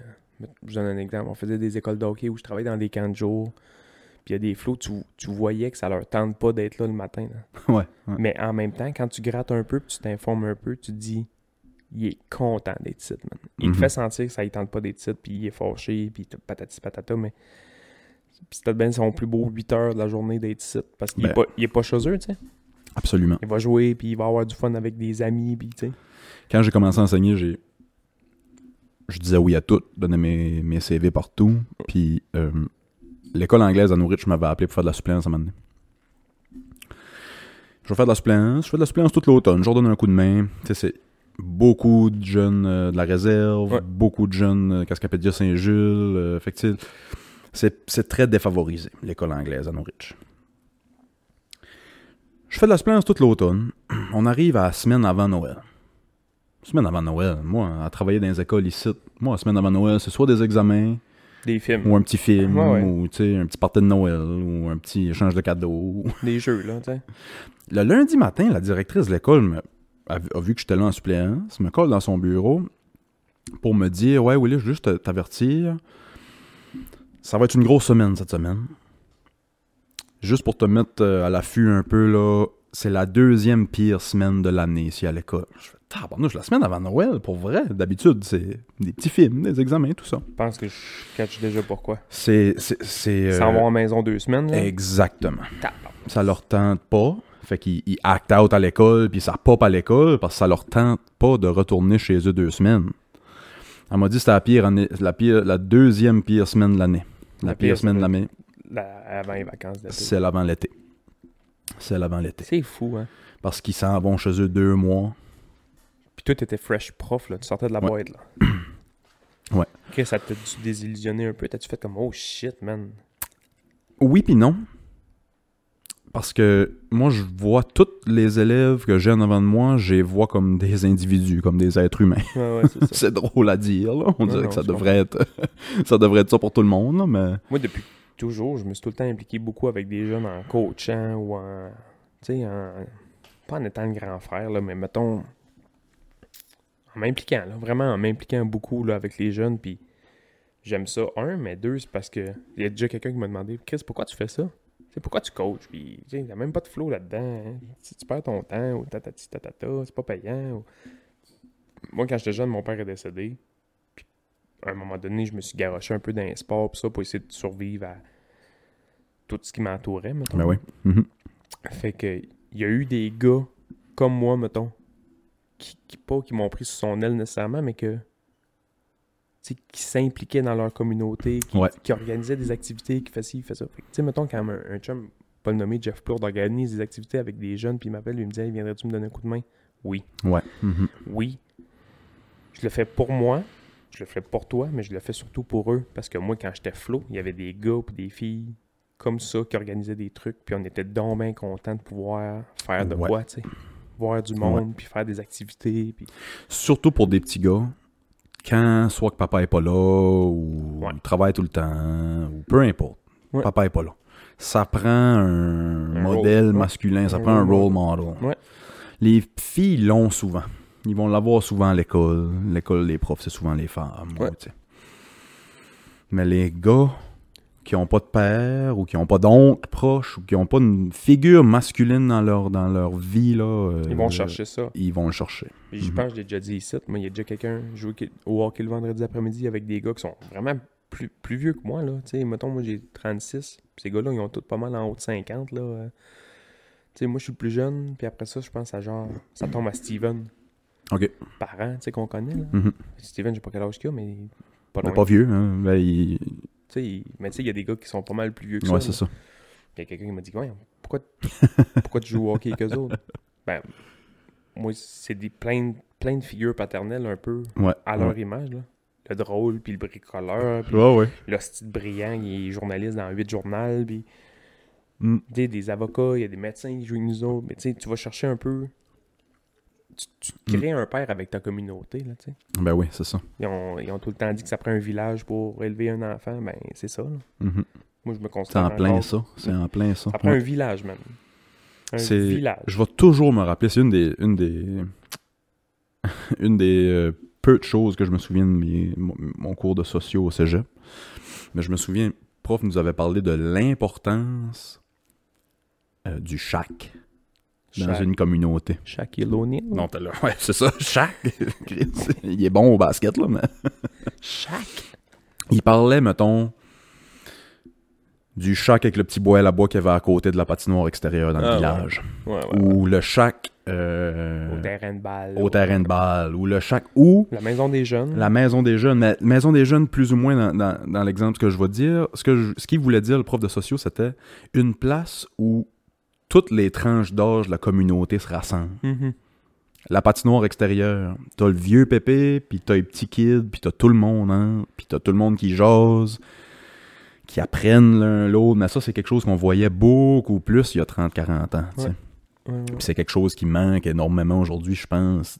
A: je donne un exemple, on faisait des écoles de hockey où je travaillais dans des camps de jour. Puis il y a des flots, tu, tu voyais que ça leur tente pas d'être là le matin. là.
B: Ouais. ouais.
A: Mais en même temps, quand tu grattes un peu, puis tu t'informes un peu, tu te dis, il est content d'être ici, man. Il
B: Mhm.
A: te fait sentir que ça ne tente pas d'être ici, puis il est fâché, puis patati patata, mais. C'est bien son plus beau 8 heures de la journée d'être ici, parce qu'il est,
B: Ben.
A: pas- il est pas chez eux, tu sais.
B: Absolument.
A: Il va jouer, puis il va avoir du fun avec des amis, puis tu sais.
B: Quand j'ai commencé à enseigner, j'ai. Je disais oui à tout, donnais mes, mes CV partout. Puis euh, l'école anglaise à Norwich m'avait appelé pour faire de la suppléance à un moment donné. Je vais faire de la suppléance. Je fais de la suppléance toute l'automne. Je leur donne un coup de main. Tu sais, c'est beaucoup de jeunes euh, de la réserve,
A: Ouais.
B: beaucoup de jeunes euh, Saint-Jules. euh, fait que c'est très défavorisé, l'école anglaise à Norwich. Je fais de la suppléance toute l'automne. On arrive à la semaine avant Noël. Semaine avant Noël, moi, à travailler dans les écoles ici, moi, la semaine avant Noël, c'est soit des examens,
A: Des films,
B: ou un petit film,
A: Ouais, ouais.
B: ou tu sais, un petit party de Noël, ou un petit échange de cadeaux.
A: des jeux, là, tu sais.
B: Le lundi matin, la directrice de l'école a, vu que j'étais là en suppléance, me colle dans son bureau pour me dire Ouais, Willy, je veux juste te- t'avertir. Ça va être une grosse semaine cette semaine. Juste pour te mettre euh, à l'affût un peu, là, c'est la deuxième pire semaine de l'année ici à l'école. Je fais, tabarnouche, la semaine avant Noël, pour vrai. D'habitude, c'est des petits films, des examens, tout ça.
A: Je pense que je catch déjà pourquoi.
B: C'est. c'est, c'est,
A: Sans
B: euh,
A: la maison deux semaines, là.
B: Exactement.
A: Tabarnak.
B: Ça leur tente pas. Fait qu'ils ils act out à l'école, puis ça pop à l'école, parce que ça leur tente pas de retourner chez eux deux semaines. Elle m'a dit que c'était la pire année, la pire, la deuxième pire semaine de l'année. La,
A: La
B: pire,
A: pire
B: semaine de l'année,
A: La- avant les vacances d'été.
B: c'est l'avant l'été. C'est l'avant l'été.
A: C'est fou, hein.
B: Parce qu'ils s'en vont chez eux deux mois.
A: Puis toi, t'étais fresh prof, là. Tu sortais de la
B: Ouais.
A: boîte, là.
B: Ouais.
A: Chris, ça t'a-tu désillusionné un peu? T'as-tu fait comme, oh shit, man?
B: Oui puis non. Parce que moi, je vois tous les élèves que j'ai en avant de moi, je les vois comme des individus, comme des êtres humains.
A: Ouais, ouais, c'est
B: drôle à dire, là. On
A: Non,
B: dirait
A: non,
B: que ça devrait être ça devrait être ça pour tout le monde, là, mais
A: Moi, depuis toujours, je me suis tout le temps impliqué beaucoup avec des jeunes en coachant ou en. Tu sais, en. Pas en étant le grand frère, là, mais mettons. En m'impliquant, là. Vraiment en m'impliquant beaucoup là, avec les jeunes. Puis j'aime ça, un, mais deux, c'est parce que. Il y a déjà quelqu'un qui m'a demandé Chris, pourquoi tu fais ça? Pourquoi tu coaches? Puis, il n'y a même pas de flow là-dedans. hein. Si tu perds ton temps ou tatati tatata, c'est pas payant. Moi, quand j'étais jeune, mon père est décédé. À un moment donné, je me suis garoché un peu dans les sports, pis ça, pour essayer de survivre à tout ce qui m'entourait, mettons.
B: ben oui. Mhm.
A: Fait que, il y a eu des gars comme moi, mettons, qui, qui pas qui m'ont pris sous son aile nécessairement, mais que. qui s'impliquaient dans leur communauté, qui,
B: Ouais.
A: qui organisaient des activités, qui faisaient ci, fait ça. Tu sais, mettons, quand un, un chum, pas le nommer Jeff Plourde, organise des activités avec des jeunes, puis il m'appelle, il me dit Hey, viendrais-tu me donner un coup de main? Oui.
B: Ouais. Mhm.
A: Oui. Je le fais pour moi, je le fais pour toi, mais je le fais surtout pour eux. Parce que moi, quand j'étais flow, il y avait des gars et des filles comme ça qui organisaient des trucs, puis on était donc bien contents de pouvoir faire de
B: Ouais.
A: quoi, tu sais. Voir du monde, puis faire des activités, puis...
B: Surtout pour des petits gars, quand soit que papa est pas là, ou
A: Ouais.
B: il travaille tout le temps, ou peu importe,
A: Ouais.
B: papa est pas là. Ça prend un,
A: Un
B: modèle
A: role-
B: masculin, ça
A: Un
B: prend un
A: role
B: role model.
A: Ouais.
B: Les filles l'ont souvent. Ils vont l'avoir souvent à l'école. L'école, les profs, c'est souvent les femmes.
A: Ouais.
B: Mais les gars qui ont pas de père, ou qui ont pas d'oncle proche, ou qui ont pas une figure masculine dans leur, dans leur vie, là, euh,
A: Ils vont chercher ça.
B: Ils vont le chercher.
A: Je
B: Mhm.
A: pense que je l'ai déjà dit ici. Moi, il y a déjà quelqu'un joué au hockey le vendredi après-midi avec des gars qui sont vraiment plus, plus vieux que moi. Là. Mettons, moi, j'ai 36. Puis ces gars-là, ils ont tous pas mal en haut de 50. Là. euh. Moi, je suis le plus jeune. Puis après ça, je pense à genre... Ça tombe à Steven.
B: OK.
A: Parent, tu sais, qu'on connaît. Là.
B: Mhm.
A: Steven, je sais pas quel âge qu'il a, mais pas
B: Mais
A: loin.
B: pas vieux, hein. Ben, il-
A: il- Mais tu sais, il y a des gars qui sont pas mal plus vieux que
B: Ouais,
A: ça.
B: c'est
A: là.
B: ça.
A: Il y a quelqu'un qui m'a dit, ouais, pourquoi, pourquoi tu joues au hockey avec eux autres? Ben, moi, c'est des plein, plein de figures paternelles un peu
B: Ouais.
A: à leur
B: ouais.
A: image. Là. Le drôle, puis le bricoleur, puis
B: Ouais, ouais.
A: l'hostie de brillant, il est journaliste dans 8 journaux, puis
B: Mm.
A: tu sais, des avocats, il y a des médecins qui jouent avec nous autres, mais tu sais, tu vas chercher un peu... Tu, tu te crées un père avec ta communauté, là, tu sais.
B: Ben oui, c'est ça.
A: Ils ont, ils ont tout le temps dit que ça prend un village pour élever un enfant, ben c'est ça, là.
B: Mhm.
A: Moi, je me
B: C'est
A: considère
B: en plein ça. C'est en plein ça.
A: Ça prend
B: Ouais.
A: un village, même. Un
B: C'est-
A: village.
B: Je vais toujours me rappeler, c'est une des une des une des euh, peu de choses que je me souviens de mes- mon, cours de sociaux au cégep. Mais je me souviens, prof nous avait parlé de l'importance euh, du chac dans
A: Shaq-
B: une communauté.
A: Shaquille O'Neal.
B: Non, t'as là. Ouais, c'est ça, chac. Il est bon au basket, là, mais.
A: Shaq.
B: Il parlait, mettons, du chac avec le petit bois à la bois qu'il y avait à côté de la patinoire extérieure dans le
A: Ah,
B: village.
A: Ouais, ouais, ouais.
B: Ou le chac euh,
A: Au terrain de balle.
B: au terrain de balle. Ou le chac ou
A: La maison des jeunes.
B: la maison des jeunes. Mais maison des jeunes, plus ou moins dans, dans- dans l'exemple que je vais dire. Ce qu'il voulait dire, le prof de sociaux, c'était une place où toutes les tranches d'âge de la communauté se rassemblent.
A: Mhm.
B: La patinoire extérieure, t'as le vieux pépé, puis t'as les petits kids, puis t'as tout le monde, hein, puis t'as tout le monde qui jase, qui apprennent l'un l'autre, mais ça, c'est quelque chose qu'on voyait beaucoup plus il y a 30-40 ans.
A: Ouais. Ouais, ouais.
B: C'est quelque chose qui manque énormément aujourd'hui, je pense,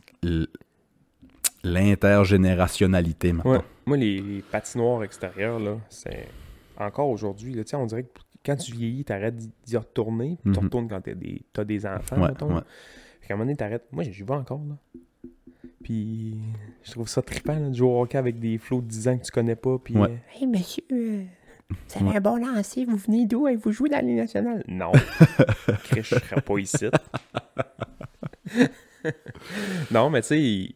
B: l'intergénérationnalité, maintenant.
A: Moi, les, les patinoires extérieures, là, c'est encore aujourd'hui, on dirait que quand tu vieillis, t'arrêtes d'y- d'y retourner, puis tu
B: Mhm.
A: retournes quand t'as des, t'as des enfants,
B: Ouais,
A: mettons.
B: ouais.
A: Fait qu'à un moment donné, t'arrêtes. Moi, j'y vais encore, là. Puis, je trouve ça trippant, là, de jouer au hockey avec des flots de 10 ans que tu connais pas, puis...
B: Ouais.
A: euh, hey, monsieur, euh, Vous avez un bon lancer, vous venez d'où et vous jouez dans les nationales? Non. Chris, je serais pas ici. non, mais tu sais,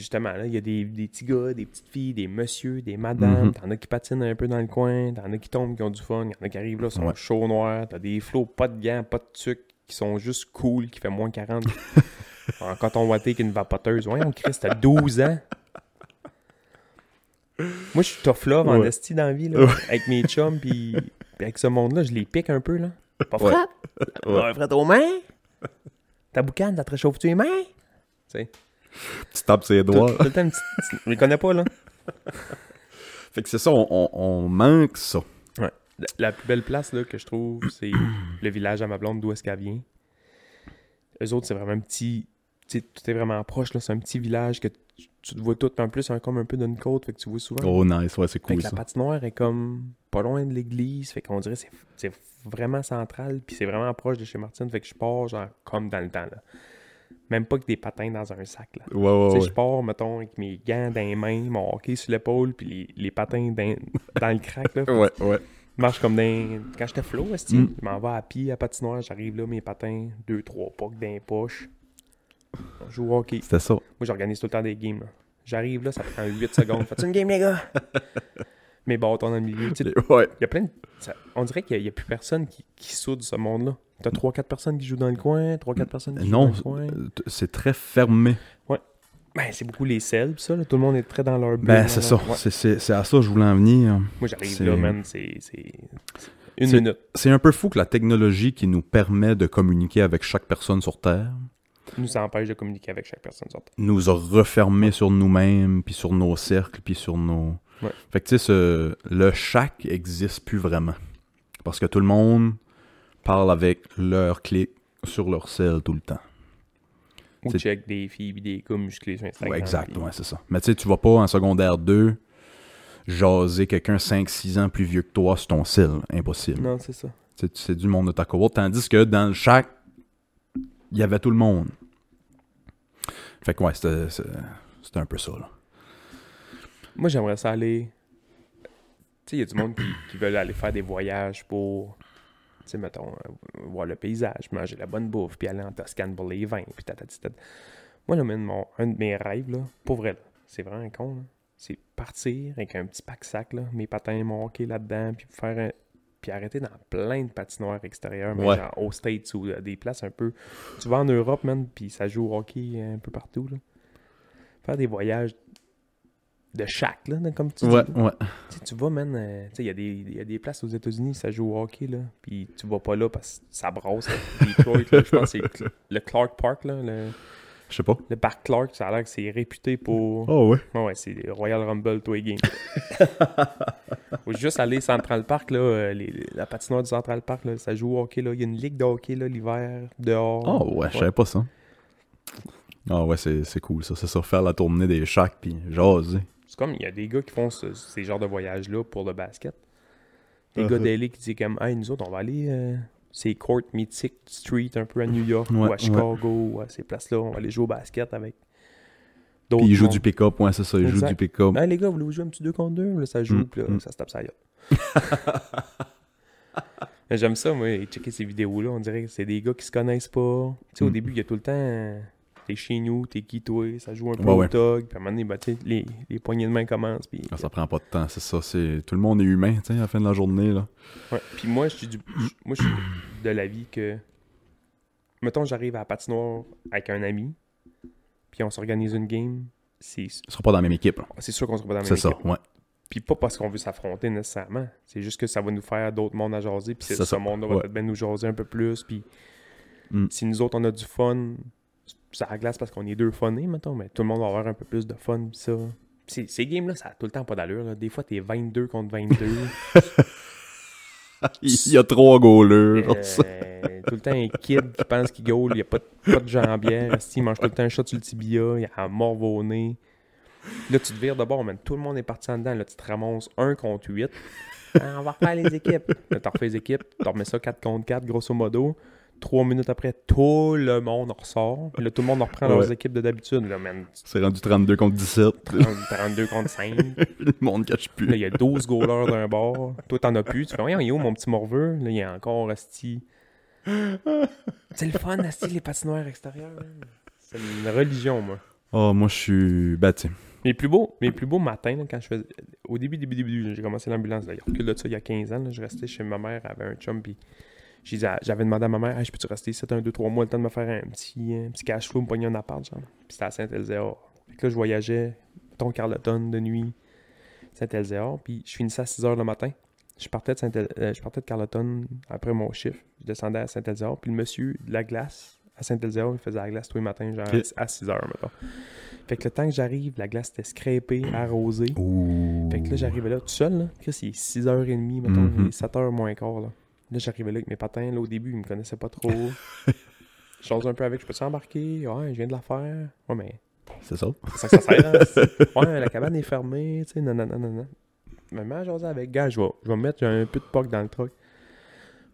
A: justement, là, il y a des, des petits gars, des petites filles, des messieurs, des madames.
B: Mhm.
A: T'en as qui patinent un peu dans le coin, t'en as qui tombent, qui ont du fun, il y en a qui arrivent là, sont
B: Ouais.
A: chauds noirs. T'as des flots, pas de gants, pas de tuc, qui sont juste cool, qui fait moins 40. en coton watté qu'une vapoteuse. Ouais, on Christ, t'as 12 ans. Moi, je suis tough love en
B: Ouais.
A: esti dans la vie, là, avec mes chums, puis avec ce monde-là, je les pique un peu, là. Pas frappe.
B: Ouais.
A: Frette aux mains. Ta boucane, ça te réchauffe-tu les mains? Tu sais,
B: Tu tapes ses
A: tout,
B: doigts.
A: tout le temps, je les connais pas, là?
B: Fait que c'est ça, on, on- on manque ça.
A: La, la plus belle place, là, que je trouve, c'est le village à ma blonde, d'où est-ce qu'elle vient. Eux autres, c'est vraiment un petit... Tu sais, tout est vraiment proche, là. C'est un petit village que tu, te vois tout. En plus, c'est comme un peu d'une côte, fait que tu vois souvent.
B: Oh, nice, ouais, c'est
A: Fait
B: cool
A: que la
B: ça.
A: patinoire est comme pas loin de l'église. Fait qu'on dirait que c'est- c'est vraiment central. Puis c'est vraiment proche de chez Martine. Fait que je pars genre comme dans le temps. Là. Même pas que des patins dans un sac. Là.
B: Ouais, ouais,
A: Tu sais,
B: ouais.
A: Je pars, mettons, avec mes gants dans les mains, mon hockey sur l'épaule, puis les, les patins dans, dans le crack. Là.
B: Ouais, ouais.
A: Je marche comme dans... Quand j'étais flow,
B: Mm.
A: je m'en vais à pied à patinoire. J'arrive là, mes patins, deux, trois pucks dans les poches. On joue au hockey.
B: C'était ça.
A: Moi, j'organise tout le temps des games. J'arrive là, ça prend 8 secondes. Faites une game, les gars? Mes bâtons dans le milieu. Tu sais,
B: Ouais.
A: y a plein de... ça- On dirait qu'il n'y a, plus personne qui, qui soude ce monde-là. T'as 3-4 personnes qui jouent dans le coin, 3-4 personnes qui jouent
B: Non,
A: dans le coin.
B: euh, c'est très fermé.
A: Ben, c'est beaucoup les selles, ça. Là. Tout le monde est très dans leur.
B: Ben, c'est ça.
A: Ouais.
B: C'est- à ça que je voulais en venir.
A: Moi, j'arrive là, man. C'est une minute.
B: C'est un peu fou que la technologie qui nous permet de communiquer avec chaque personne sur Terre
A: nous empêche de communiquer avec chaque personne. sur Terre.
B: nous a refermés sur nous-mêmes, puis sur nos cercles, puis sur nos...
A: Ouais.
B: Fait que tu sais, le chaque existe plus vraiment. Parce que tout le monde parle avec leur clic sur leur sel tout le temps.
A: Ou
B: C'est-
A: check des filles et des gars musclés sur Instagram.
B: Ouais, exact, ouais, c'est ça. Mais tu sais, tu vas pas en secondaire 2 jaser quelqu'un 5-6 ans plus vieux que toi sur ton sel. Impossible.
A: Non, c'est ça.
B: C'est du monde de ta cohorte. Tandis que dans le chaque, il y avait tout le monde. Fait que ouais, c'était un peu ça, là.
A: Moi, j'aimerais ça aller. Tu sais, il y a du monde qui, qui veulent aller faire des voyages pour, tu sais, mettons, euh, voir le paysage, manger la bonne bouffe, puis aller en Toscane pour les vins, puis tatati tata. Moi, là, mon, un de mes rêves, là, pour vrai, là, c'est vraiment con, là, c'est partir avec un petit pack-sac, là, mes patins, mon hockey là-dedans, puis faire un- Puis arrêter dans plein de patinoires extérieures, mais
B: Ouais.
A: genre aux States ou à des places un peu. Tu vas en Europe, man, puis ça joue au hockey un peu partout, là. Faire des voyages de chaque, là, comme tu
B: Ouais,
A: dis.
B: ouais.
A: Tu sais, tu vas, man, euh, il y, a des- il y a des places aux États-Unis, ça joue au hockey, là, puis tu vas pas là parce que ça brosse. Detroit, je pense que c'est le Clark Park, là, le,
B: Je sais pas.
A: le parc Clark, ça a l'air que c'est réputé pour...
B: Oh ouais?
A: Ouais, ouais, c'est Royal Rumble, toi, game. Faut juste aller Central Park, là, euh, les- les- la patinoire du Central Park, là, ça joue au hockey, là, il y a une ligue de hockey, là, l'hiver, dehors.
B: Oh ouais, je savais pas ça. Ah ouais, c'est c'est cool ça. C'est ça, faire la tournée des chacs puis jaser.
A: C'est comme, il y a des gars qui font ce- ces genres de voyages-là pour le basket. Des
B: Uh-huh.
A: gars d'LA qui disent comme, hey, nous autres, on va aller euh, ces courts mythiques street un peu à New York
B: Ouais,
A: ou à Chicago ou à ces places-là. On va aller jouer au basket avec d'autres.
B: Puis ils jouent du pick-up, ouais, c'est ça, ils jouent du pick-up.
A: Les gars, vous voulez jouer un petit 2 contre 2? Là, ça joue,
B: Mm,
A: puis là,
B: mm.
A: ça se tape ça J'aime ça, moi, checker ces vidéos-là. On dirait que c'est des gars qui se connaissent pas. Tu sais, au
B: Mm.
A: début, il y a tout le temps. T'es chez nous, t'es qui toi, ça joue un peu
B: Ouais,
A: au
B: ouais.
A: tog, puis à un moment donné, ben, les, les poignées de main commencent. Puis,
B: Ah, ça prend pas de temps, c'est ça. C'est tout le monde est humain, tu sais, à la fin de la journée là.
A: Ouais. Puis moi, je suis du... moi, je suis de l'avis que. Mettons, j'arrive à la patinoire avec un ami, puis on s'organise une game. C'est
B: Ils seront pas dans la même équipe. là.
A: c'est sûr qu'on sera pas dans la
B: C'est
A: même
B: ça,
A: équipe.
B: ouais.
A: Puis pas parce qu'on veut s'affronter nécessairement. C'est juste que ça va nous faire d'autres mondes à jaser. Puis c'est-
B: C'est
A: ce
B: ça,
A: monde-là va peut-être bien nous jaser un peu plus. Puis
B: Mm.
A: si nous autres, on a du fun, ça glace parce qu'on est deux funnés, mettons. Mais tout le monde va avoir un peu plus de fun. Puis ça. Ces, games-là, ça a tout le temps pas d'allure. là. Des fois, t'es 22 contre 22.
B: Il y a trois goalers.
A: Euh, tout le temps un kid qui pense qu'il goal, il n'y a pas de, pas de jambière, il mange tout le temps un shot sur le tibia, il a un mort au nez. Là, tu te vires de bord, man. Tout le monde est parti en dedans. Là, tu te ramasses 1 contre 8. Ah, on va refaire les équipes. Là, tu refais les équipes, tu remets ça 4 contre 4, grosso modo. Trois minutes après, tout le monde ressort. Puis là, tout le monde reprend leurs équipes de d'habitude. Là, man,
B: C'est rendu 32 contre 17.
A: 32 contre 5.
B: le monde cache
A: Là,
B: plus.
A: il y a 12 goalers d'un bord. Toi, t'en as plus. Tu fais, voyons, il est où mon petit morveux? Là, il y a encore Asti. C'est le fun, Asti, les patinoires extérieures. C'est une religion, moi.
B: Oh, moi, je suis. Ben, tu sais.
A: Mes plus beaux, mes plus beaux matins, là, quand je faisais. Au début, début, début, j'ai commencé l'ambulance. D'ailleurs, recul de ça, il y a 15 ans. là, je restais chez ma mère, elle avait un chum, puis j'avais demandé à ma mère, hey, je peux-tu rester 7, 1, 2, 3 mois, le temps de me faire un petit, un petit cash flow, me pogner un appart, genre. Puis c'était à Saint-Elzéar. Fait que là, je voyageais, mettons, Carleton de nuit, Saint-Elzéar, puis je finissais à 6 h le matin. Je partais de, Saint je partais de Carleton après mon chiffre. Je descendais à Saint-Elzéar, puis le monsieur de la glace à Saint-Elzéar, il faisait la glace tous les matins, genre à 6 h, mettons. Fait que le temps que j'arrive, la glace était scrapée, arrosée. Fait que là, j'arrivais là tout seul, là. Chris, il est 6h30, mettons,
B: Mhm.
A: il est 7h moins quart, là. Là, j'arrivais là avec mes patins, là, au début, ils me connaissaient pas trop. je chose un peu avec, je peux embarquer? Ouais, je viens de la faire. Ouais, mais
B: C'est ça.
A: c'est ça que ça sert, hein, Ouais, la cabane est fermée, tu sais, non, non, non, non. Maman, j'ose avec, gars, je vais, je vais mettre, un peu de poc dans le truck.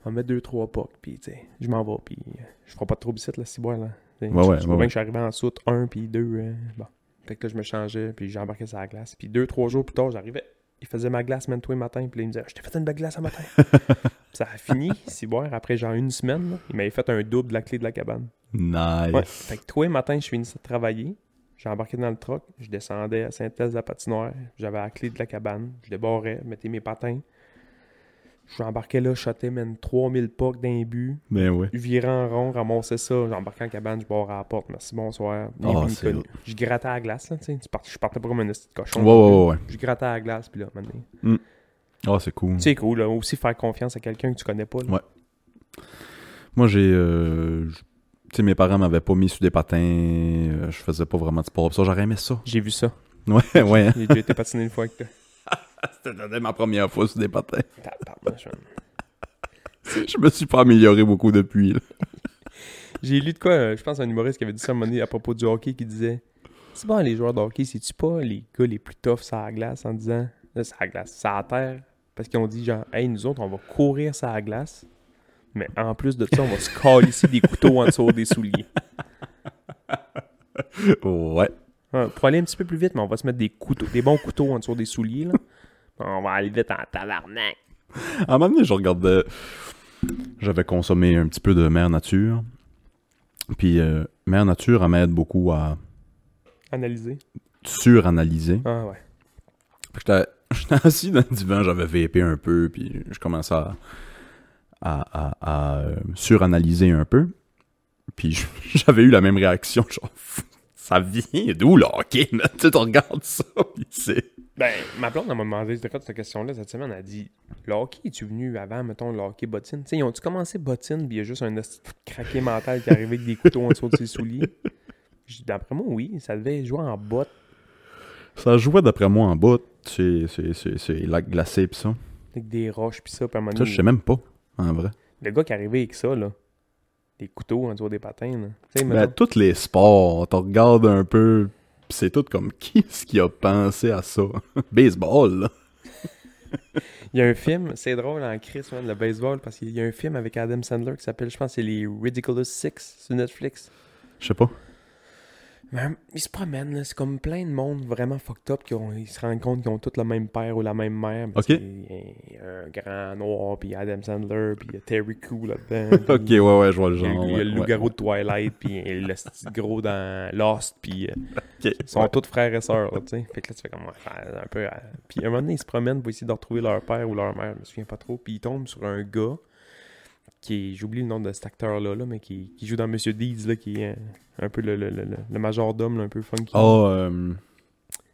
A: Je vais mettre deux, trois pocs, puis tu sais, je m'en vais, puis euh, je ferai pas trop de visite, là, si bois, là.
B: Ouais,
A: je-
B: ouais,
A: je
B: ouais,
A: vois bien que je suis arrivé en soute, un, puis deux, euh, bon. Fait que là, je me changeais, puis j'embarquais sur la glace. Puis deux, trois jours plus tard, j'arrivais. Il faisait ma glace même tous les matins, puis il me disait, je t'ai fait une belle glace ce matin. Ça a fini, si boire, après genre une semaine, là, il m'avait fait un double de la clé de la cabane.
B: Nice.
A: Ouais. Fait que tous les matins, je finissais de travailler. J'ai embarqué dans le truck, je descendais à Saint-Thèse de la patinoire, j'avais la clé de la cabane, je débarrais, mettais mes patins. J'embarquais là, shotais même 3000 pucks d'un but,
B: Ben ouais.
A: virais en rond, ramassais ça, j'embarquais en cabane, je barrais à la porte, merci, bonsoir. connu. Je grattais à la glace, là, tu sais, je partais pas comme un de cochon.
B: Ouais, ouais, ouais, ouais.
A: Je grattais à la glace, puis là, maintenant.
B: Ah, c'est cool.
A: C'est cool, là, aussi faire confiance à quelqu'un que tu connais pas. là.
B: Ouais. Moi, j'ai. euh, Tu sais, mes parents m'avaient pas mis sur des patins. euh, je faisais pas vraiment de sport. Ça, j'aurais aimé ça.
A: J'ai vu ça.
B: Ouais, ouais. hein.
A: J'ai été patiné une fois avec toi.
B: C'était ma première fois sur des patins. Je me suis pas amélioré beaucoup depuis. là.
A: J'ai lu de quoi, euh, je pense, un humoriste qui avait dit ça à un moment donné à propos du hockey qui disait C'est bon, les joueurs de hockey, c'est-tu pas les gars les plus toughs sur la glace en disant Là, sur la glace, sur la terre? Parce qu'ils ont dit, genre, hey, nous autres, on va courir sur la glace, mais en plus de ça, on va se caler ici des couteaux en dessous des souliers.
B: Ouais.
A: Ouais, pour aller un petit peu plus vite, mais on va se mettre des couteaux, des bons couteaux en dessous des souliers, là. On va aller vite en tabarnak.
B: À un moment donné, je regardais. J'avais consommé un petit peu de Mère Nature. Puis, euh, Mère Nature, elle m'aide beaucoup à
A: Analyser.
B: suranalyser.
A: Ah ouais.
B: J'étais j'étais assis dans le divan, j'avais VP un peu, puis je commençais à, à, à- à, euh, suranalyser un peu. Puis j'avais eu la même réaction, genre, ça vient d'où le hockey, man? Tu sais, tu regardes ça, puis c'est...
A: Ben, ma blonde, elle m'a demandé de cette question-là cette semaine. Elle a dit Le hockey, es-tu venu avant, mettons, le hockey bottine Tu sais, ils ont-tu commencé bottine, puis il y a juste un craqué mental qui arrivait avec des couteaux en dessous de ses souliers? D'après moi, oui, ça devait jouer en botte.
B: Ça jouait d'après moi en bas, c'est, c'est, c'est, c'est lac glacé pis ça.
A: Avec des roches, puis ça, puis à un moment
B: Ça,
A: donné,
B: je sais même pas, en vrai.
A: Le gars qui arrivait avec ça, là, des couteaux en dessous des patins,
B: Ben,
A: mettons,
B: tous les sports, tu regardes un peu, c'est tout comme, qui est-ce qui a pensé à ça? Baseball, là.
A: il y a un film, c'est drôle en Chris, le baseball, parce qu'il y a un film avec Adam Sandler qui s'appelle, je pense, c'est les Ridiculous Six sur Netflix.
B: Je sais pas.
A: Mais ils se promènent, là. C'est comme plein de monde vraiment fucked up qui ont- ils se rendent compte qu'ils ont tous le même père ou la même mère.
B: Ok.
A: y a un grand noir, puis Adam Sandler, puis il y a Terry Crew là-dedans. puis
B: Ok, ouais, ouais, je vois le
A: Il y a,
B: genre.
A: il y a le
B: ouais.
A: loup-garou de Twilight, puis le petit gros dans Lost, puis euh, ils sont
B: ouais.
A: tous frères et sœurs, là, tu sais. Fait que là, tu fais comme, un peu... euh, Puis à un moment donné, ils se promènent pour essayer de retrouver leur père ou leur mère, je me souviens pas trop, puis ils tombent sur un gars qui. J'oublie le nom de cet acteur-là, là, mais qui, qui joue dans Monsieur Deeds, là, qui est un peu le, le, le, le- le majordome, un peu funky.
B: Euh...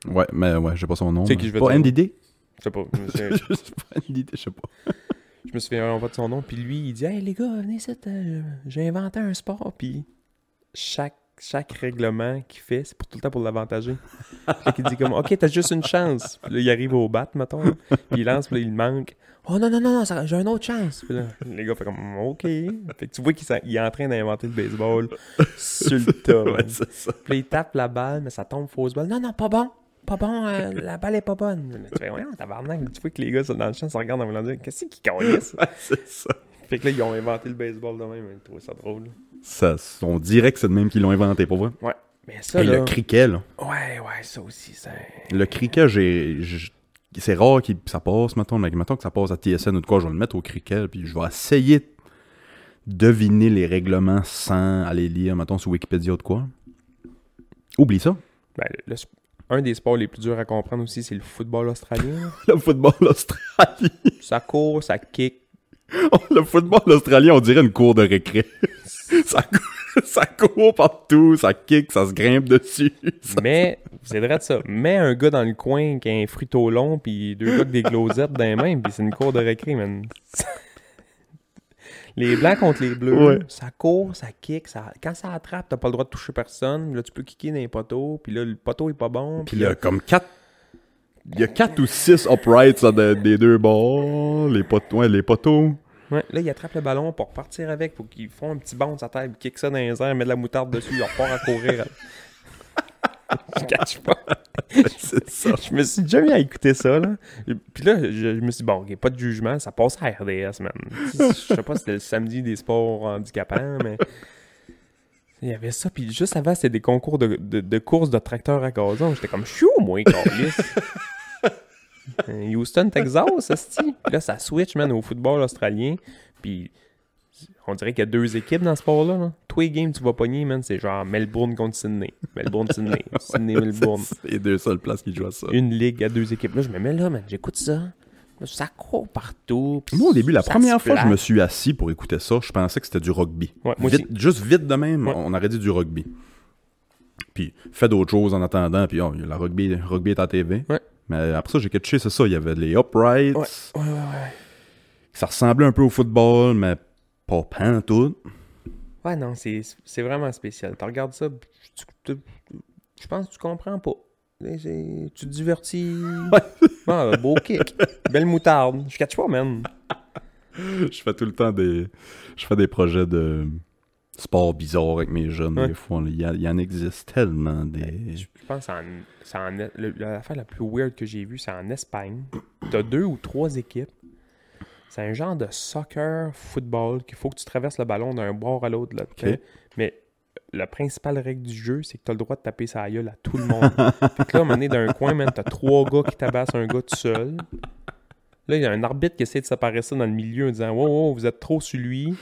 B: Ouais, mais ouais, j'ai pas son nom.
A: Sais
B: mais-
A: qui je veux
B: Pas
A: dire.
B: NDD?
A: Je sais pas. Je
B: Je sais pas, NDD, je sais pas.
A: je me souviens vraiment pas de son nom. Puis lui, il dit Hey les gars, venez euh, j'ai inventé un sport. Puis chaque, chaque règlement qu'il fait, c'est pour tout le temps pour l'avantager. Fait qu'il dit comme Ok, t'as juste une chance. Puis là, il arrive au bat, mettons. là. Puis il lance, puis là, il manque. Oh non, non, non, non, j'ai une autre chance. Puis là, les gars font comme Ok. Fait que tu vois qu'il est en train d'inventer le baseball sur le.
B: Ouais, ça.
A: Puis là, il tape la balle, mais ça tombe fausse balle. Non, non, pas bon. Pas bon, euh, la balle est pas bonne. Là, tu fais, ouais, tabarnak. Tu vois que les gars sont dans le champ, se regardent en voulant dire Qu'est-ce qu'ils
B: Ouais, c'est ça.
A: Fait que là, ils ont inventé le baseball de même. Ils trouvaient ça drôle.
B: Ça, on dirait que c'est de même qu'ils l'ont inventé, pour vrai.
A: Ouais. Mais ça,
B: Et
A: là...
B: le cricket, là.
A: Ouais, ouais, ça aussi, c'est...
B: Le cricket, j'ai. C'est rare que ça passe, mettons, mais mettons que ça passe à TSN ou de quoi, je vais le mettre au cricket, puis je vais essayer de deviner les règlements sans aller lire, mettons, sur Wikipédia ou de quoi. Oublie ça.
A: Ben, le- un des sports les plus durs à comprendre aussi, c'est le football australien.
B: Le football australien.
A: ça court, ça kick.
B: Le football australien, on dirait une cour de récré. ça, cou- ça court partout, ça kick, ça se grimpe dessus. Ça-
A: Mais, c'est vrai de ça. Mets un gars dans le coin qui a un fruiteau long, puis deux gars avec des glosettes dans les mains, puis c'est une cour de récré, man. Les blancs contre les bleus,
B: Ouais.
A: ça court, ça kick, ça... quand ça attrape, t'as pas le droit de toucher personne. Là, tu peux kicker dans les poteaux, puis là, le poteau est pas bon.
B: Puis a comme quatre. Il y a quatre ou six uprights ça, de- des deux bords. Les, pot- ouais, les poteaux.
A: Ouais, là, il attrape le ballon pour repartir avec. Faut qu'ils font un petit bond sur sa tête, kick ça dans les airs, met de la moutarde dessus, il repart à courir. Je cache pas.
B: C'est ça.
A: Je me suis déjà mis à écouter ça, là. Puis là, je, je me suis dit, bon, ok, pas de jugement, ça passe à RDS, man. Je sais pas si c'était le samedi des sports handicapants, mais. Il y avait ça, puis juste avant, c'était des concours de, de, de courses de tracteurs à gazon. J'étais comme chou, moi, câlisse. Euh, Houston, Texas, esti. Puis là, ça switch, man, au football australien. Puis on dirait qu'il y a deux équipes dans ce sport-là. Là. Tous les games, tu vas pogner, man, c'est genre Melbourne contre Sydney. Melbourne, Sydney. Sydney, Melbourne.
B: C'est les deux seules places qui jouent à ça.
A: Une ligue à deux équipes. Là, je me mets là, man, j'écoute ça. Ça court partout.
B: Moi, au début, la première fois que je me suis assis pour écouter ça, je pensais que c'était du rugby.
A: Ouais, moi
B: Vite- juste vite de même,
A: Ouais.
B: on aurait dit du rugby. Puis, fais d'autres choses en attendant, puis oh, la rugby, rugby est à TV.
A: Ouais.
B: Mais après ça, j'ai catché, c'est ça, il y avait les uprights.
A: Ouais, ouais, ouais, ouais.
B: Ça ressemblait un peu au football, mais pas pantoute.
A: Ouais, non, c'est vraiment spécial. Tu regardes ça, je pense que tu comprends pas. Tu te divertis. Ah, beau kick. Belle moutarde. Je catch pas, man.
B: je fais tout le temps des. Je fais des projets de sport bizarres avec mes jeunes,
A: Ouais.
B: des fois. Il y, en existe tellement des.
A: Je pense que c'est en, c'est en- le- l'affaire la plus weird que j'ai vue, c'est en Espagne. T'as deux ou trois équipes. C'est un genre de soccer, football, qu'il faut que tu traverses le ballon d'un bord à l'autre. là. Mais la principale règle du jeu, c'est que t'as le droit de taper sa gueule à tout le monde. fait que là, à un moment donné, d'un coin, man, t'as trois gars qui tabassent un gars tout seul. Là, il y a un arbitre qui essaie de séparer ça dans le milieu en disant Wow, wow, vous êtes trop sur lui.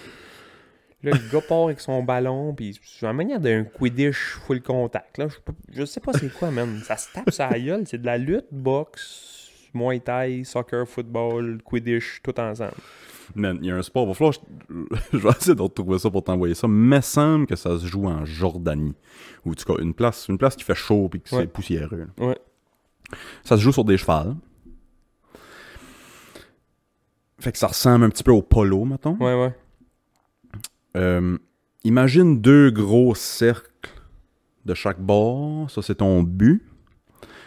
A: Là, le gars part avec son ballon, puis c'est la manière d'un Quidditch full contact. Là, je, je sais pas c'est quoi, man. Ça se tape sa gueule. C'est de la lutte, boxe, Muay Thai, soccer, football, Quidditch, tout ensemble.
B: Man, il y a un sport. Va falloir. Je, je vais essayer de retrouver ça pour t'envoyer ça. Mais semble que ça se joue en Jordanie. Ou en tout cas, une place, une place qui fait chaud et
A: Ouais.
B: c'est poussiéreux. là.
A: Ouais.
B: Ça se joue sur des chevals. Fait que ça ressemble un petit peu au polo, mettons.
A: Ouais, ouais.
B: Euh, imagine deux gros cercles de chaque bord. Ça, c'est ton but.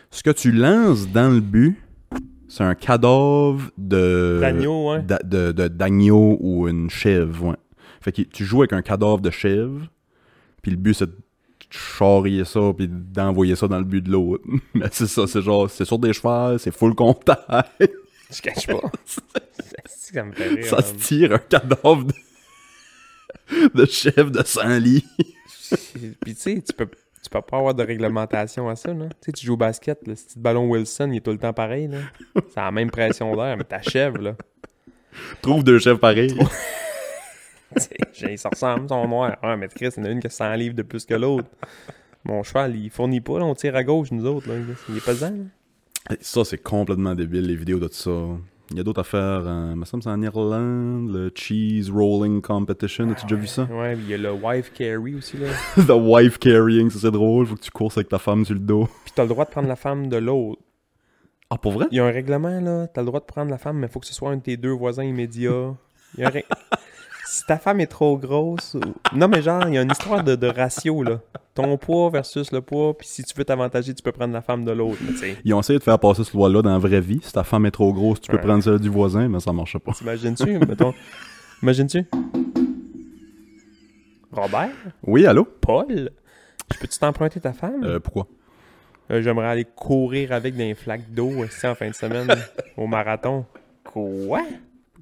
B: Ce que tu lances dans le but, c'est un cadavre de.
A: D'agneau,
B: d'a- de- de- d'agneau ou une chèvre, ouais. Fait que tu joues avec un cadavre de chèvre, puis le but c'est de charrier ça puis d'envoyer ça dans le but de l'autre. Mais c'est ça, c'est genre, c'est sur des chevals, c'est full contact,
A: Je cache pas. Ça me fait rire.
B: ça se tire un cadavre de, de chèvre de 100 lits.
A: Puis tu sais, tu peux, tu peux pas avoir de réglementation à ça, là. Tu sais, tu joues au basket, le petit ballon Wilson, il est tout le temps pareil, là. C'est la même pression d'air, mais t'achèves, là.
B: Trouve deux chèvres pareils.
A: Tu sais, j'ai- ça ressemble, ils sont noirs. Ouais, mais Chris, il y en a une qui a 100 livres de plus que l'autre. Mon cheval, il fournit pas, là. On tire à gauche, nous autres, là. Il est pesant, là.
B: Ça, c'est complètement débile, les vidéos de ça. Il y a d'autres affaires, euh, me semble que c'est en Irlande, le Cheese Rolling Competition, as-tu déjà vu ça?
A: Ouais, il y a le wife carry aussi, là.
B: The wife carrying, ça c'est drôle, faut que tu courses avec ta femme sur le dos.
A: Puis t'as le droit de prendre la femme de l'autre.
B: Ah, pour vrai?
A: Il y a un règlement, là. T'as le droit de prendre la femme, mais il faut que ce soit un de tes deux voisins immédiats. Il y a un ré- si ta femme est trop grosse. ou- Non, mais genre, il y a une histoire de, de ratio, là. Ton poids versus le poids, puis si tu veux t'avantager, tu peux prendre la femme de l'autre, tu sais.
B: Ils ont essayé de faire passer cette loi-là dans la vraie vie. Si ta femme est trop grosse, tu peux
A: Ouais.
B: prendre celle du voisin, mais ça marche pas.
A: T'imagines-tu, mettons? Imagines-tu? Robert?
B: Oui, allô?
A: Paul? Je peux-tu t'emprunter ta femme?
B: Euh, pourquoi?
A: Euh, J'aimerais aller courir avec des flaques d'eau aussi en fin de semaine au marathon. Quoi?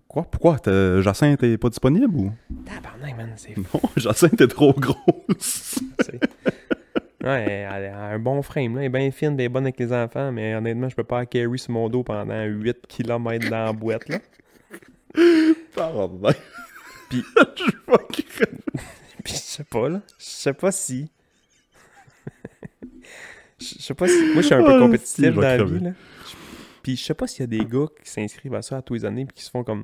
B: Quoi? Pourquoi? Jacinthe est pas disponible ou?
A: Tabarnak, man, c'est
B: Non, Jacinthe est trop grosse.
A: Ouais, elle a un bon frame, là. Elle est bien fine, elle est bonne avec les enfants, mais honnêtement, je peux pas carry sur mon dos pendant 8 km dans la boîte, là.
B: Pardon.
A: Puis-
B: je vais.
A: Puis je sais pas, là. Je sais pas si. Je sais pas si. Moi, je suis un peu
B: Ah,
A: compétitif dans la vie, là. Puis je sais pas s'il y a des gars qui s'inscrivent à ça à tous les années, puis qui se font comme.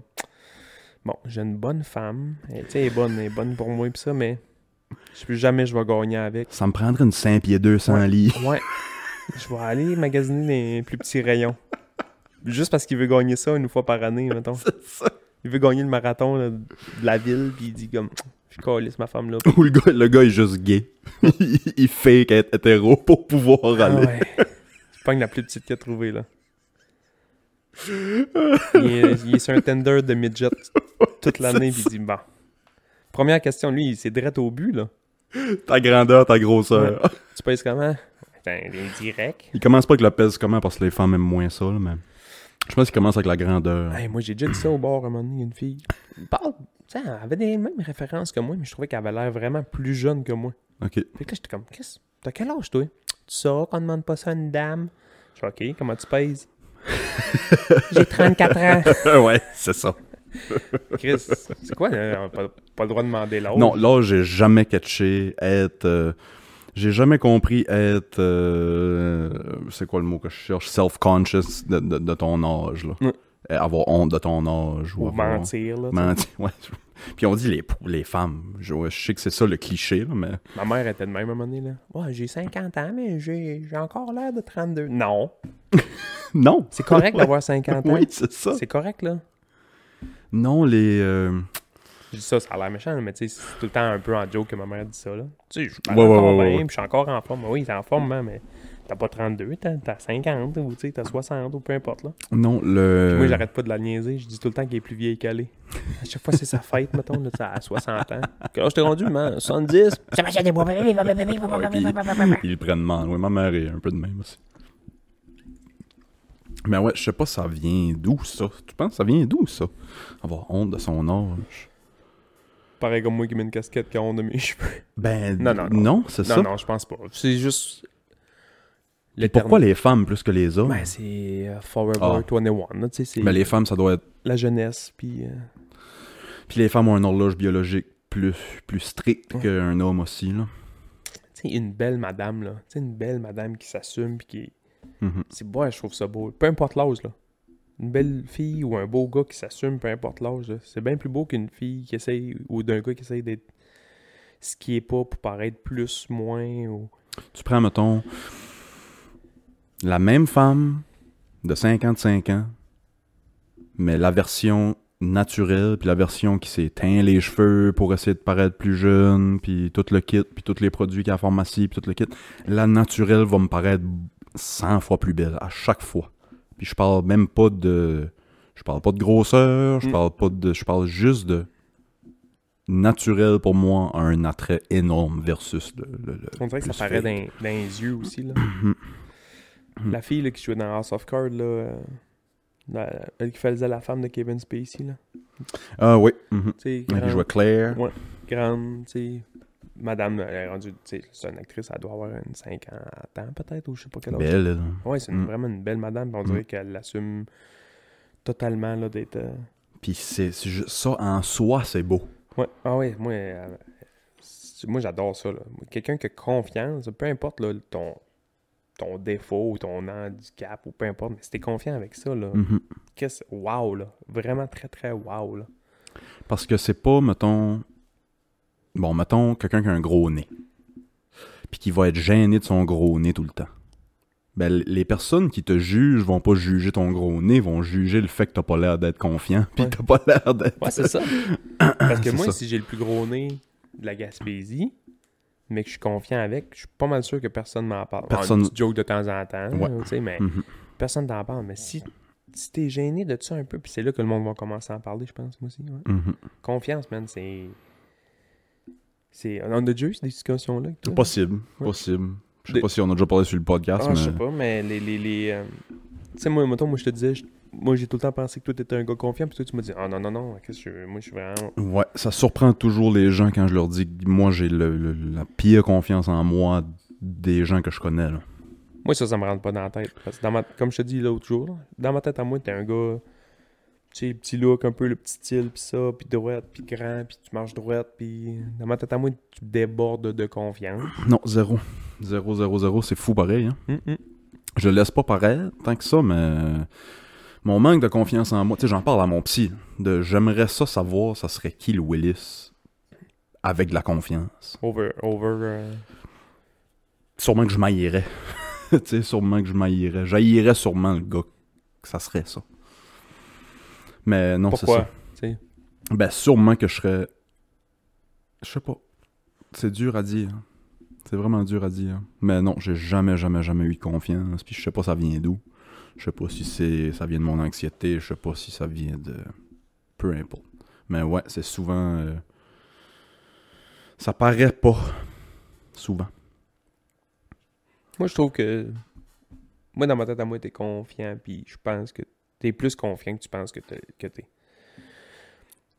A: Bon, j'ai une bonne femme. Elle, elle est bonne, elle est bonne pour moi, puis ça, mais. Je sais plus jamais je vais gagner avec.
B: Ça me prendrait une 5 pieds 200
A: Ouais.
B: lits.
A: Ouais. Je vais aller magasiner les plus petits rayons. Juste parce qu'il veut gagner ça une fois par année, mettons.
B: C'est ça.
A: Il veut gagner le marathon là, de la ville, puis il dit comme. Je calisse ma femme là.
B: Ou le gars, le gars est juste gay. il, il fake être hétéro pour pouvoir
A: Ah
B: aller.
A: ouais. Je pogne la plus petite qu'il a trouvée, là. Il est, il est sur un tender de midget toute l'année, puis il dit Bon. Première question, lui, il s'est direct au but, là.
B: Ta grandeur, ta grosseur.
A: Tu pèses comment? Ben, il est direct.
B: Il commence pas avec le pèse comment parce que les femmes aiment moins ça, là, mais. Je pense qu'il commence avec la grandeur.
A: Hey, moi, j'ai déjà dit ça au bar à un moment donné, une fille. Parle, elle avait les mêmes références que moi, mais je trouvais qu'elle avait l'air vraiment plus jeune que moi.
B: Ok.
A: Fait que là, j'étais comme, qu'est-ce T'as quel âge, toi? Tu sauras qu'on demande pas ça à une dame. Je suis OK, comment tu pèses? J'ai 34 ans.
B: ouais, c'est ça.
A: Chris, c'est quoi, a pas, pas le droit de demander l'âge.
B: Non, là, j'ai jamais catché être. euh, j'ai jamais compris être. euh, c'est quoi le mot que je cherche? Self-conscious de, de- de ton âge, là. Avoir honte de ton âge.
A: Ou
B: avoir-
A: mentir, là.
B: Mentir, ouais. Puis on dit les, les femmes. Je, sais que c'est ça le cliché, là, mais.
A: Ma mère était de même à un moment donné, là. Ouais, j'ai 50 ans, mais j'ai j'ai encore l'air de 32. Non.
B: Non!
A: C'est correct d'avoir 50 ans.
B: Oui, c'est ça.
A: C'est correct, là.
B: Non, les. euh,
A: Je dis ça, ça a l'air méchant, mais tu sais, c'est tout le temps un peu en joke que ma mère dit ça, là. Tu sais, je suis
B: Ouais, ouais,
A: encore
B: ouais,
A: bien,
B: ouais.
A: puis je suis encore en forme. Oui, t'es en forme, hein, mais t'as pas 32, t'as t'as 50, ou tu sais, t'as 60, ou peu importe, là.
B: Non,
A: Puis
B: le.
A: moi, j'arrête pas de la niaiser. Je dis tout le temps qu'il est plus vieille qu'elle est. À chaque fois, c'est sa fête, mettons, là, à 60 ans. Que là, je t'ai rendu, man, 70.
C: Ça va, des bois.
B: Ils le prennent mal. Oui, ma mère est un peu de même aussi. Mais ouais, je sais pas, ça vient d'où ça? Tu penses ça vient d'où ça? Avoir honte de son âge.
A: Pareil comme moi qui mets une casquette qui a honte de mes cheveux.
B: Ben,
A: Non, non, non.
B: non, c'est
A: Non,
B: ça.
A: non, je pense pas. C'est juste.
B: Pourquoi les femmes plus que les hommes?
A: Ben, c'est euh, Forever
B: Ah.
A: 21, là, tu sais, c'est
B: Ben, les femmes, ça doit être.
A: la jeunesse, puis... euh,
B: Puis les femmes ont une horloge biologique plus, plus stricte
A: Ouais.
B: qu'un homme aussi, là.
A: Tu sais, une belle madame, là. Tu sais, une belle madame qui s'assume, puis qui...
B: Mhm.
A: C'est beau, je trouve ça beau. Peu importe l'âge, là. Une belle fille ou un beau gars qui s'assume, peu importe l'âge, là. c'est bien plus beau qu'une fille qui essaye, ou d'un gars qui essaye d'être ce qui est pas pour paraître plus, moins, ou...
B: Tu prends, mettons, la même femme de 55 ans, mais la version naturelle, puis la version qui s'est teint les cheveux pour essayer de paraître plus jeune, puis tout le kit, puis tous les produits qu'il y a à la pharmacie, puis tout le kit. La naturelle va me paraître 100 fois plus belle, à chaque fois. Puis je parle même pas de... Je parle pas de grosseur, je
A: Mm.
B: parle pas de... Je parle juste de... Naturel, pour moi, a un attrait énorme versus le... le- le
A: On dirait que ça paraît dans, dans les yeux aussi, là.
B: Mhm.
A: La fille là, qui jouait dans House of Cards, là, euh, elle qui faisait la femme de Kevin Spacey, là.
B: Ah oui.
A: grande-
B: Il jouait Claire.
A: Ouais. grande, tu sais. Madame, elle est rendue, c'est une actrice, elle doit avoir une 50 ans peut-être, ou je sais pas quel âge.
B: Belle, elle.
A: Ouais, c'est une-
B: Mm.
A: vraiment une belle madame, on
B: Mm.
A: dirait qu'elle l'assume totalement, là, d'être... euh,
B: Puis c'est ça en soi, c'est beau.
A: Ouais, ah ouais, moi, euh, moi j'adore ça. Quelqu'un qui a confiance, peu importe, là, ton, ton défaut, ou ton handicap, ou peu importe, mais si t'es confiant avec ça, là,
B: Mhm.
A: qu'est-ce... Wow, là. Vraiment très, très wow, là.
B: Parce que c'est pas, mettons. Bon, mettons quelqu'un qui a un gros nez. Puis qui va être gêné de son gros nez tout le temps. Ben, les personnes qui te jugent vont pas juger ton gros nez, vont juger le fait que t'as pas l'air d'être confiant, puis
A: Ouais.
B: t'as pas l'air d'être.
A: Ouais, c'est ça. Parce que moi,
B: ça.
A: si j'ai le plus gros nez de la Gaspésie, mais que je suis confiant avec, je suis pas mal sûr que personne m'en parle.
B: Personne-
A: Un petit joke de temps en temps,
B: Ouais.
A: tu sais, mais
B: Mhm.
A: personne t'en parle. Mais si, si t'es gêné de ça un peu, puis c'est là que le monde va commencer à en parler, je pense, moi aussi. ouais.
B: Mhm.
A: Confiance, man, c'est... c'est... On a déjà eu ces discussions-là?
B: Possible,
A: Ouais.
B: possible. Je sais pas si on a déjà parlé sur le podcast,
A: Ah,
B: mais.
A: je sais pas, mais les... les, les euh, Tu sais, moi, mettons, moi, je te disais, je- moi, j'ai tout le temps pensé que toi, t'étais un gars confiant, puis toi, tu m'as dit, ah non, non, non, qu'est-ce que je- moi, je suis vraiment.
B: Ouais, ça surprend toujours les gens quand je leur dis que moi, j'ai le- le- la pire confiance en moi des gens que je connais, là.
A: Moi, ça, ça me rentre pas dans la tête. Parce que, dans ma... comme je te dis l'autre jour, là, dans ma tête à moi, t'es un gars, tu sais, petit look, un peu le petit style, puis ça, puis droite, puis grand, puis tu marches droite, puis dans ma tête à moi, tu débordes de confiance.
B: Non, zéro. Zéro, zéro, zéro, c'est fou pareil, hein.
A: Hum, hum.
B: Je le laisse pas paraître tant que ça, mais mon manque de confiance en moi, tu sais, j'en parle à mon psy, de j'aimerais ça savoir, ça serait qui le Willis avec de la confiance.
A: Over, over. euh,
B: Sûrement que je maillerais. tu sais, sûrement que je maillerais. J'haïrais sûrement le gars que ça serait ça. Mais non, c'est ça.
A: Pourquoi? Tu sais,
B: Ben, sûrement que je serais. Je sais pas. C'est dur à dire. C'est vraiment dur à dire. Mais non, j'ai jamais, jamais, jamais eu confiance. Puis je sais pas ça vient d'où. Je sais pas si c'est ça vient de mon anxiété. Je sais pas si ça vient de. Peu importe. Mais ouais, c'est souvent. euh, Ça paraît pas. Souvent.
A: Moi, je trouve que. Moi, dans ma tête à moi, t'es confiant, puis je pense que t'es plus confiant que tu penses que t'es. que t'es.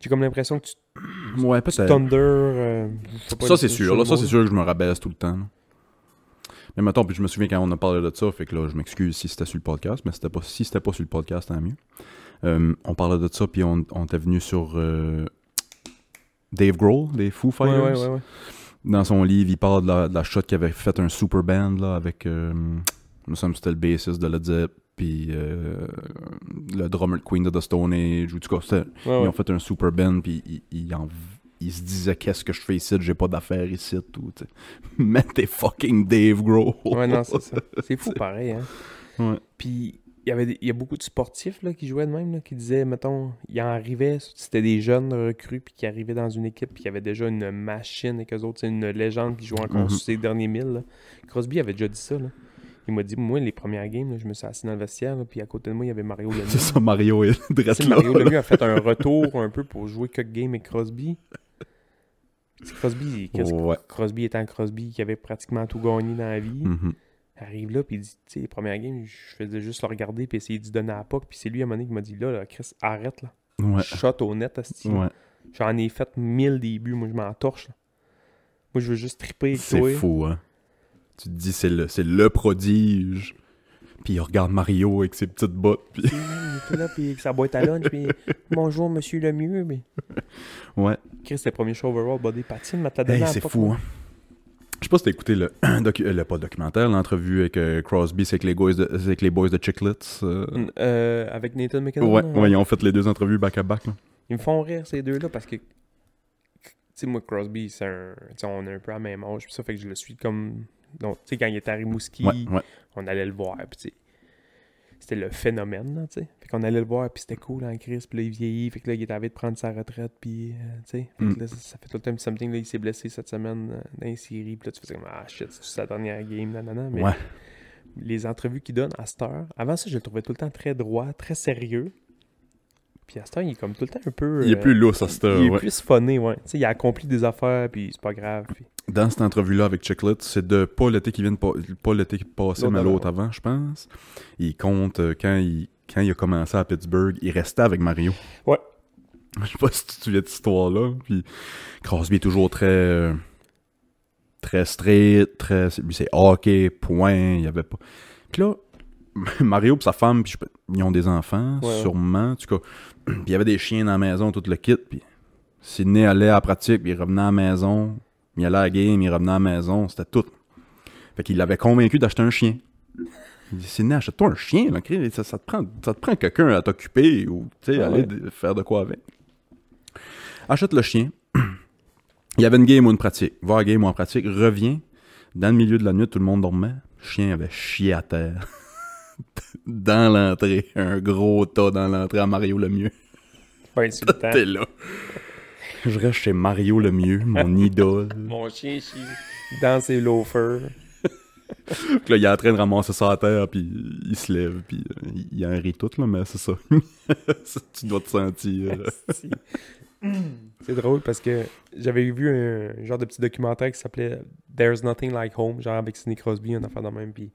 A: J'ai comme l'impression que tu
B: Ouais, peut-être.
A: Thunder. euh,
B: Ça, c'est sûr. Là, ça, c'est sûr que je me rabaisse tout le temps. Mais mettons, puis je me souviens quand on a parlé de ça, fait que là, je m'excuse si c'était sur le podcast, mais c'était pas, si c'était pas sur le podcast, tant mieux. Euh, on parlait de ça, puis on, on était venu sur euh, Dave Grohl, des Foo Fighters.
A: ouais, ouais, ouais.
B: Dans son livre, il parle de la, de la shot qu'il avait fait un super band, là, avec, euh, me semble que c'était le bassiste de Led Zepp, puis euh, le drummer de Queen of the Stone Age, ou tout cas, ils ont fait un super band, puis ils, ils en- ils se disaient qu'est-ce que je fais ici, j'ai pas d'affaires ici, tout. tu sais. Mais t'es fucking Dave Grohl.
A: Ouais, non, c'est ça. C'est fou pareil, hein.
B: Ouais.
A: Puis, il y avait des- il y a beaucoup de sportifs là, qui jouaient de même, là, qui disaient, mettons, ils en arrivaient, c'était des jeunes recrues, puis qui arrivaient dans une équipe, puis qui avaient déjà une machine, et qu'eux autres, c'est une légende qui joue encore
B: Mhm.
A: sur ses derniers milles. là. Crosby avait déjà dit ça. Là. Il m'a dit, moi, les premières games, là, je me suis assis dans le vestiaire, là, puis à côté de moi, il y avait Mario Lemieux.
B: C'est ça, Mario est.
A: Mario Lemieux a fait un retour un peu pour jouer quelques games avec Crosby. Crosby,
B: Ouais.
A: Crosby étant Crosby, qui avait pratiquement tout gagné dans la vie.
B: Mhm.
A: arrive là, puis il dit, tu sais, les premières games, je faisais juste le regarder, puis essayer d'y donner à la puis c'est lui à un moment donné qui m'a dit, là, là, Chris, arrête, là.
B: Ouais.
A: Shot au net, asti.
B: Ouais.
A: J'en ai fait mille débuts, moi, je m'en torche, là. Moi, je veux juste triper
B: C'est fou, hein. Tu te dis, c'est le, c'est le prodige. Puis il regarde Mario avec ses petites bottes. Puis...
A: Puis, il était là, puis avec sa boîte à lunch, puis bonjour, monsieur le mieux, mais.
B: Ouais.
A: Chris, c'est le premier show overall, body patine, mais t'as
B: Hey,
A: donné
B: c'est fou, hein. Je sais pas si t'as écouté le, docu- euh, le pas le documentaire, l'entrevue avec euh, Crosby, c'est avec les boys de, c'est avec les boys de Chicklets. euh.
A: Euh, avec Nathan McKinnon.
B: Ouais,
A: là,
B: ouais, ils ont fait les deux entrevues back à back. Là.
A: Ils me font rire, ces deux-là, parce que. Tu sais, moi, Crosby, c'est un. Tu sais, on est un peu à la même âge, puis ça fait que je le suis comme. Donc, tu sais, quand il était à Rimouski,
B: Ouais, ouais.
A: on allait le voir, puis. C'était le phénomène, là, tu sais. Fait qu'on allait le voir, puis c'était cool en crise, puis là, il vieillit, fait que là, il est envie de prendre sa retraite, puis, euh, tu sais.
B: Mm.
A: ça, ça fait tout le temps something, là, il s'est blessé cette semaine euh, dans les séries, puis là, tu fais comme, ah shit, c'est sa dernière game, nanana. Mais
B: Ouais.
A: les entrevues qu'il donne à cette heure, avant ça, je le trouvais tout le temps très droit, très sérieux. Puis à cette heure, il est comme tout le temps un peu.
B: Il est
A: euh,
B: plus lousse à cette heure,
A: Il est
B: ouais.
A: plus funné, ouais. Tu sais, il a accompli des affaires, puis c'est pas grave. puis-
B: Dans cette entrevue-là avec Chicklets, c'est de pas l'été qui vient de pas, pas l'été
A: L'autre
B: mais
A: avant,
B: l'autre avant, je pense. Il compte euh, quand il, quand il a commencé à Pittsburgh, il restait avec Mario.
A: Ouais.
B: Je sais pas si tu te souviens de cette histoire-là. Puis Crosby est toujours très. euh, très straight, très. Lui, c'est hockey, point. Il y avait pas. Puis là, Mario et sa femme, puis je sais pas, ils ont des enfants,
A: Ouais,
B: sûrement. En tout cas, puis il y avait des chiens dans la maison, tout le kit. Puis Sidney allait à la pratique, puis il revenait à la maison. Il allait à la game, il revenait à la maison, c'était tout. Fait qu'il l'avait convaincu d'acheter un chien. Il dit Sidney, achète-toi un chien, là, ça, ça te prend, ça te prend quelqu'un à t'occuper ou
A: Ah
B: aller
A: ouais.
B: de- faire de quoi avec. Achète le chien. Il y avait une game ou une pratique. Va à la game ou en pratique, revient. Dans le milieu de la nuit, tout le monde dormait. Le chien avait chié à terre. dans l'entrée. Un gros tas dans l'entrée à Mario le mieux.
A: Pas insultant.
B: T'es là. Je reste chez Mario le mieux, mon idole.
A: Mon chien chie dans ses loafers.
B: Puis là, il est en train de ramasser ça à terre, puis il se lève, puis euh, il- en rit tout, là, mais c'est ça. Ça, tu dois te sentir.
A: C'est drôle parce que j'avais vu un genre de petit documentaire qui s'appelait There's Nothing Like Home, genre avec Sidney Crosby, une affaire de même. Puis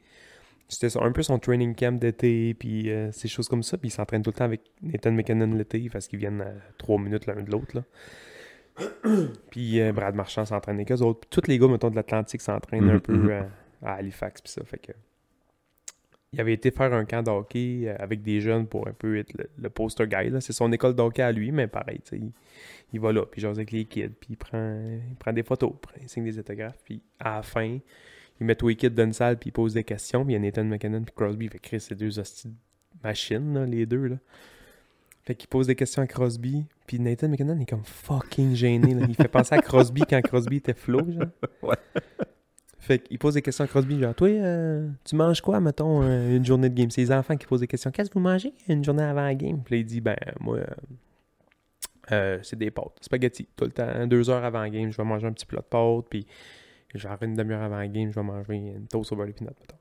A: C'était un peu son training camp d'été, puis euh, ces choses comme ça. Puis il s'entraîne tout le temps avec Nathan McKinnon l'été, parce qu'ils viennent à trois minutes l'un de l'autre. là. puis euh, Brad Marchand s'entraîne avec eux autres. Puis tous les gars, mettons, de l'Atlantique s'entraînent un
B: Mhm,
A: peu
B: mhm.
A: euh, à Halifax, puis ça. Fait que. Il avait été faire un camp de hockey euh, avec des jeunes pour un peu être le, le poster guy. C'est son école de hockey à lui, mais pareil, il, il va là, puis il jase avec les kids, puis il prend, il prend des photos, il signe des autographes, puis à la fin, il met tous les kids dans une salle, puis il pose des questions, puis il y a Nathan McKinnon, puis Crosby, fait Chris, c'est deux hosties machines, là, les deux, là. Fait qu'il pose des questions à Crosby, puis Nathan McKinnon est comme fucking gêné, là. Il fait penser à Crosby quand Crosby était flow, genre.
B: Ouais.
A: Fait qu'il pose des questions à Crosby, genre, toi, euh, tu manges quoi, mettons, euh, une journée de game? C'est les enfants qui posent des questions. Qu'est-ce que vous mangez une journée avant la game? Puis là, il dit, ben, moi, euh, c'est des pâtes, spaghetti, tout le temps. Deux heures avant la game, je vais manger un petit plat de pâtes, puis genre une demi-heure avant la game, je vais manger une toast au beurre de peanut, mettons.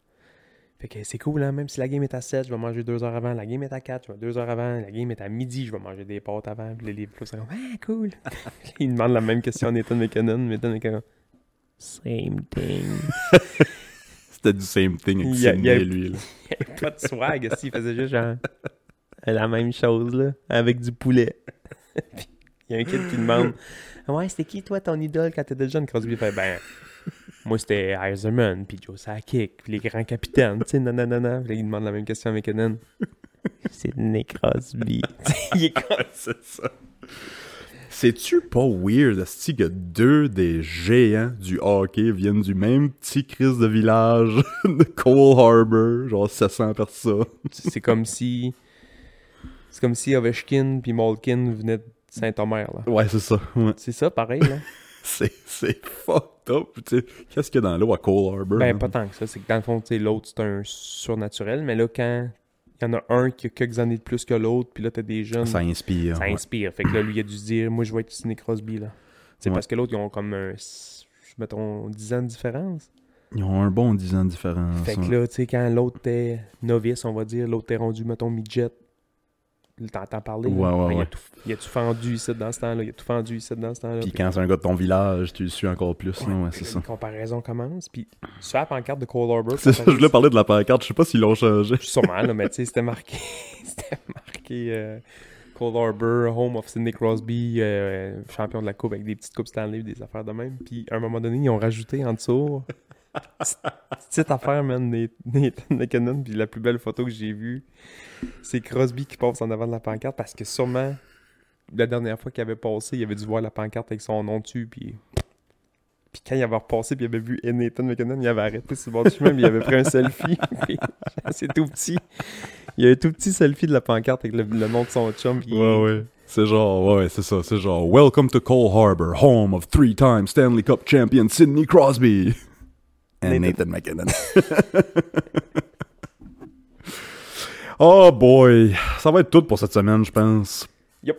A: Fait que c'est cool, hein? même si la game est à 7, je vais manger deux heures avant. La game est à 4, je vais deux heures avant. La game est à midi, je vais manger des pâtes avant. Puis les flots sont comme, ah, cool. il demande la même question à Nathan McKinnon. Nathan McKinnon, same thing.
B: C'était du same thing avec
A: Il y a-
B: Sidney, lui. là.
A: Il n'y avait pas de swag, il faisait juste genre la même chose, là, avec du poulet. Puis, il y a un kid qui demande Ouais, c'était qui, toi, ton idole quand t'étais jeune Crosby fait Ben, moi, c'était Eiserman, puis Joe Sakic, puis les grands capitaines, tu sais, nanana. Puis là, il demande la même question à McKinnon C'est Nick Crosby. il est comme
B: c'est ça. C'est-tu pas weird, esti, que deux des géants du hockey viennent du même petit crise de village de Cole Harbor, genre 700 personnes?
A: C'est comme si. C'est comme si Ovechkin puis Malkin venaient de Saint-Omer, là.
B: Ouais, c'est ça. ouais.
A: C'est ça, pareil, là.
B: C'est, c'est fucked up. Qu'est-ce qu'il y a dans l'eau à Cole Harbor?
A: Ben,
B: hein?
A: pas tant que ça. C'est que dans le fond, l'autre, c'est un surnaturel. Mais là, quand il y en a un qui a quelques années de plus que l'autre, puis là, t'as des jeunes,
B: Ça
A: ça,
B: inspire. ouais.
A: inspire. Fait que là, lui, il a dû se dire, moi, je vais être Sidney Crosby, là. C'est
B: Ouais.
A: parce que l'autre, ils ont comme un, mettons, 10 ans de différence.
B: Ils ont un bon 10 ans de différence.
A: Fait que
B: ouais.
A: là, tu sais, quand l'autre était novice, on va dire, l'autre était rendu, mettons, midget. T'entends parler?
B: Ouais, ouais,
A: Ben, Il, a
B: ouais.
A: tout, il a tout fendu ici dans ce temps-là. Il a tout fendu ici dans ce temps-là.
B: Puis quand c'est un gars de ton village, tu le suis encore plus. c'est ça.
A: Une comparaison commence. Puis sur la pancarte de Cole Harbor,
B: C'est ça, je voulais parler de la pancarte. Je sais pas s'ils l'ont changé.
A: Sûrement, là, mais tu sais, c'était marqué. c'était marqué euh, Cole Harbor, home of Sidney Crosby, euh, champion de la coupe avec des petites coupes Stanley, des affaires de même. Puis à un moment donné, ils ont rajouté en dessous. Petite- affaire, man, Nat- Nathan McKinnon. Puis la plus belle photo que j'ai vue, c'est Crosby qui passe en avant de la pancarte parce que sûrement, la dernière fois qu'il avait passé, il avait dû voir la pancarte avec son nom dessus. Puis. Puis quand il avait repassé, puis il avait vu Nathan McKinnon, il avait arrêté sur le bord du chemin, puis il avait pris un selfie. C'est tout petit. Il y a un tout petit selfie de la pancarte avec le, le nom de son chum. puis-
B: Ouais, ouais. C'est genre, ouais, c'est ça. C'est genre, Welcome to Cole Harbor, home of three-time Stanley Cup champion Sidney Crosby. And
A: Nathan-
B: Nathan McKinnon. oh boy. Ça va être tout pour cette semaine, je pense.
A: Yep.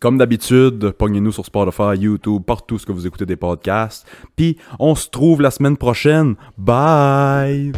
B: Comme d'habitude, pognez-nous sur Spotify, YouTube, partout ce que vous écoutez des podcasts. Puis, on se trouve la semaine prochaine. Bye!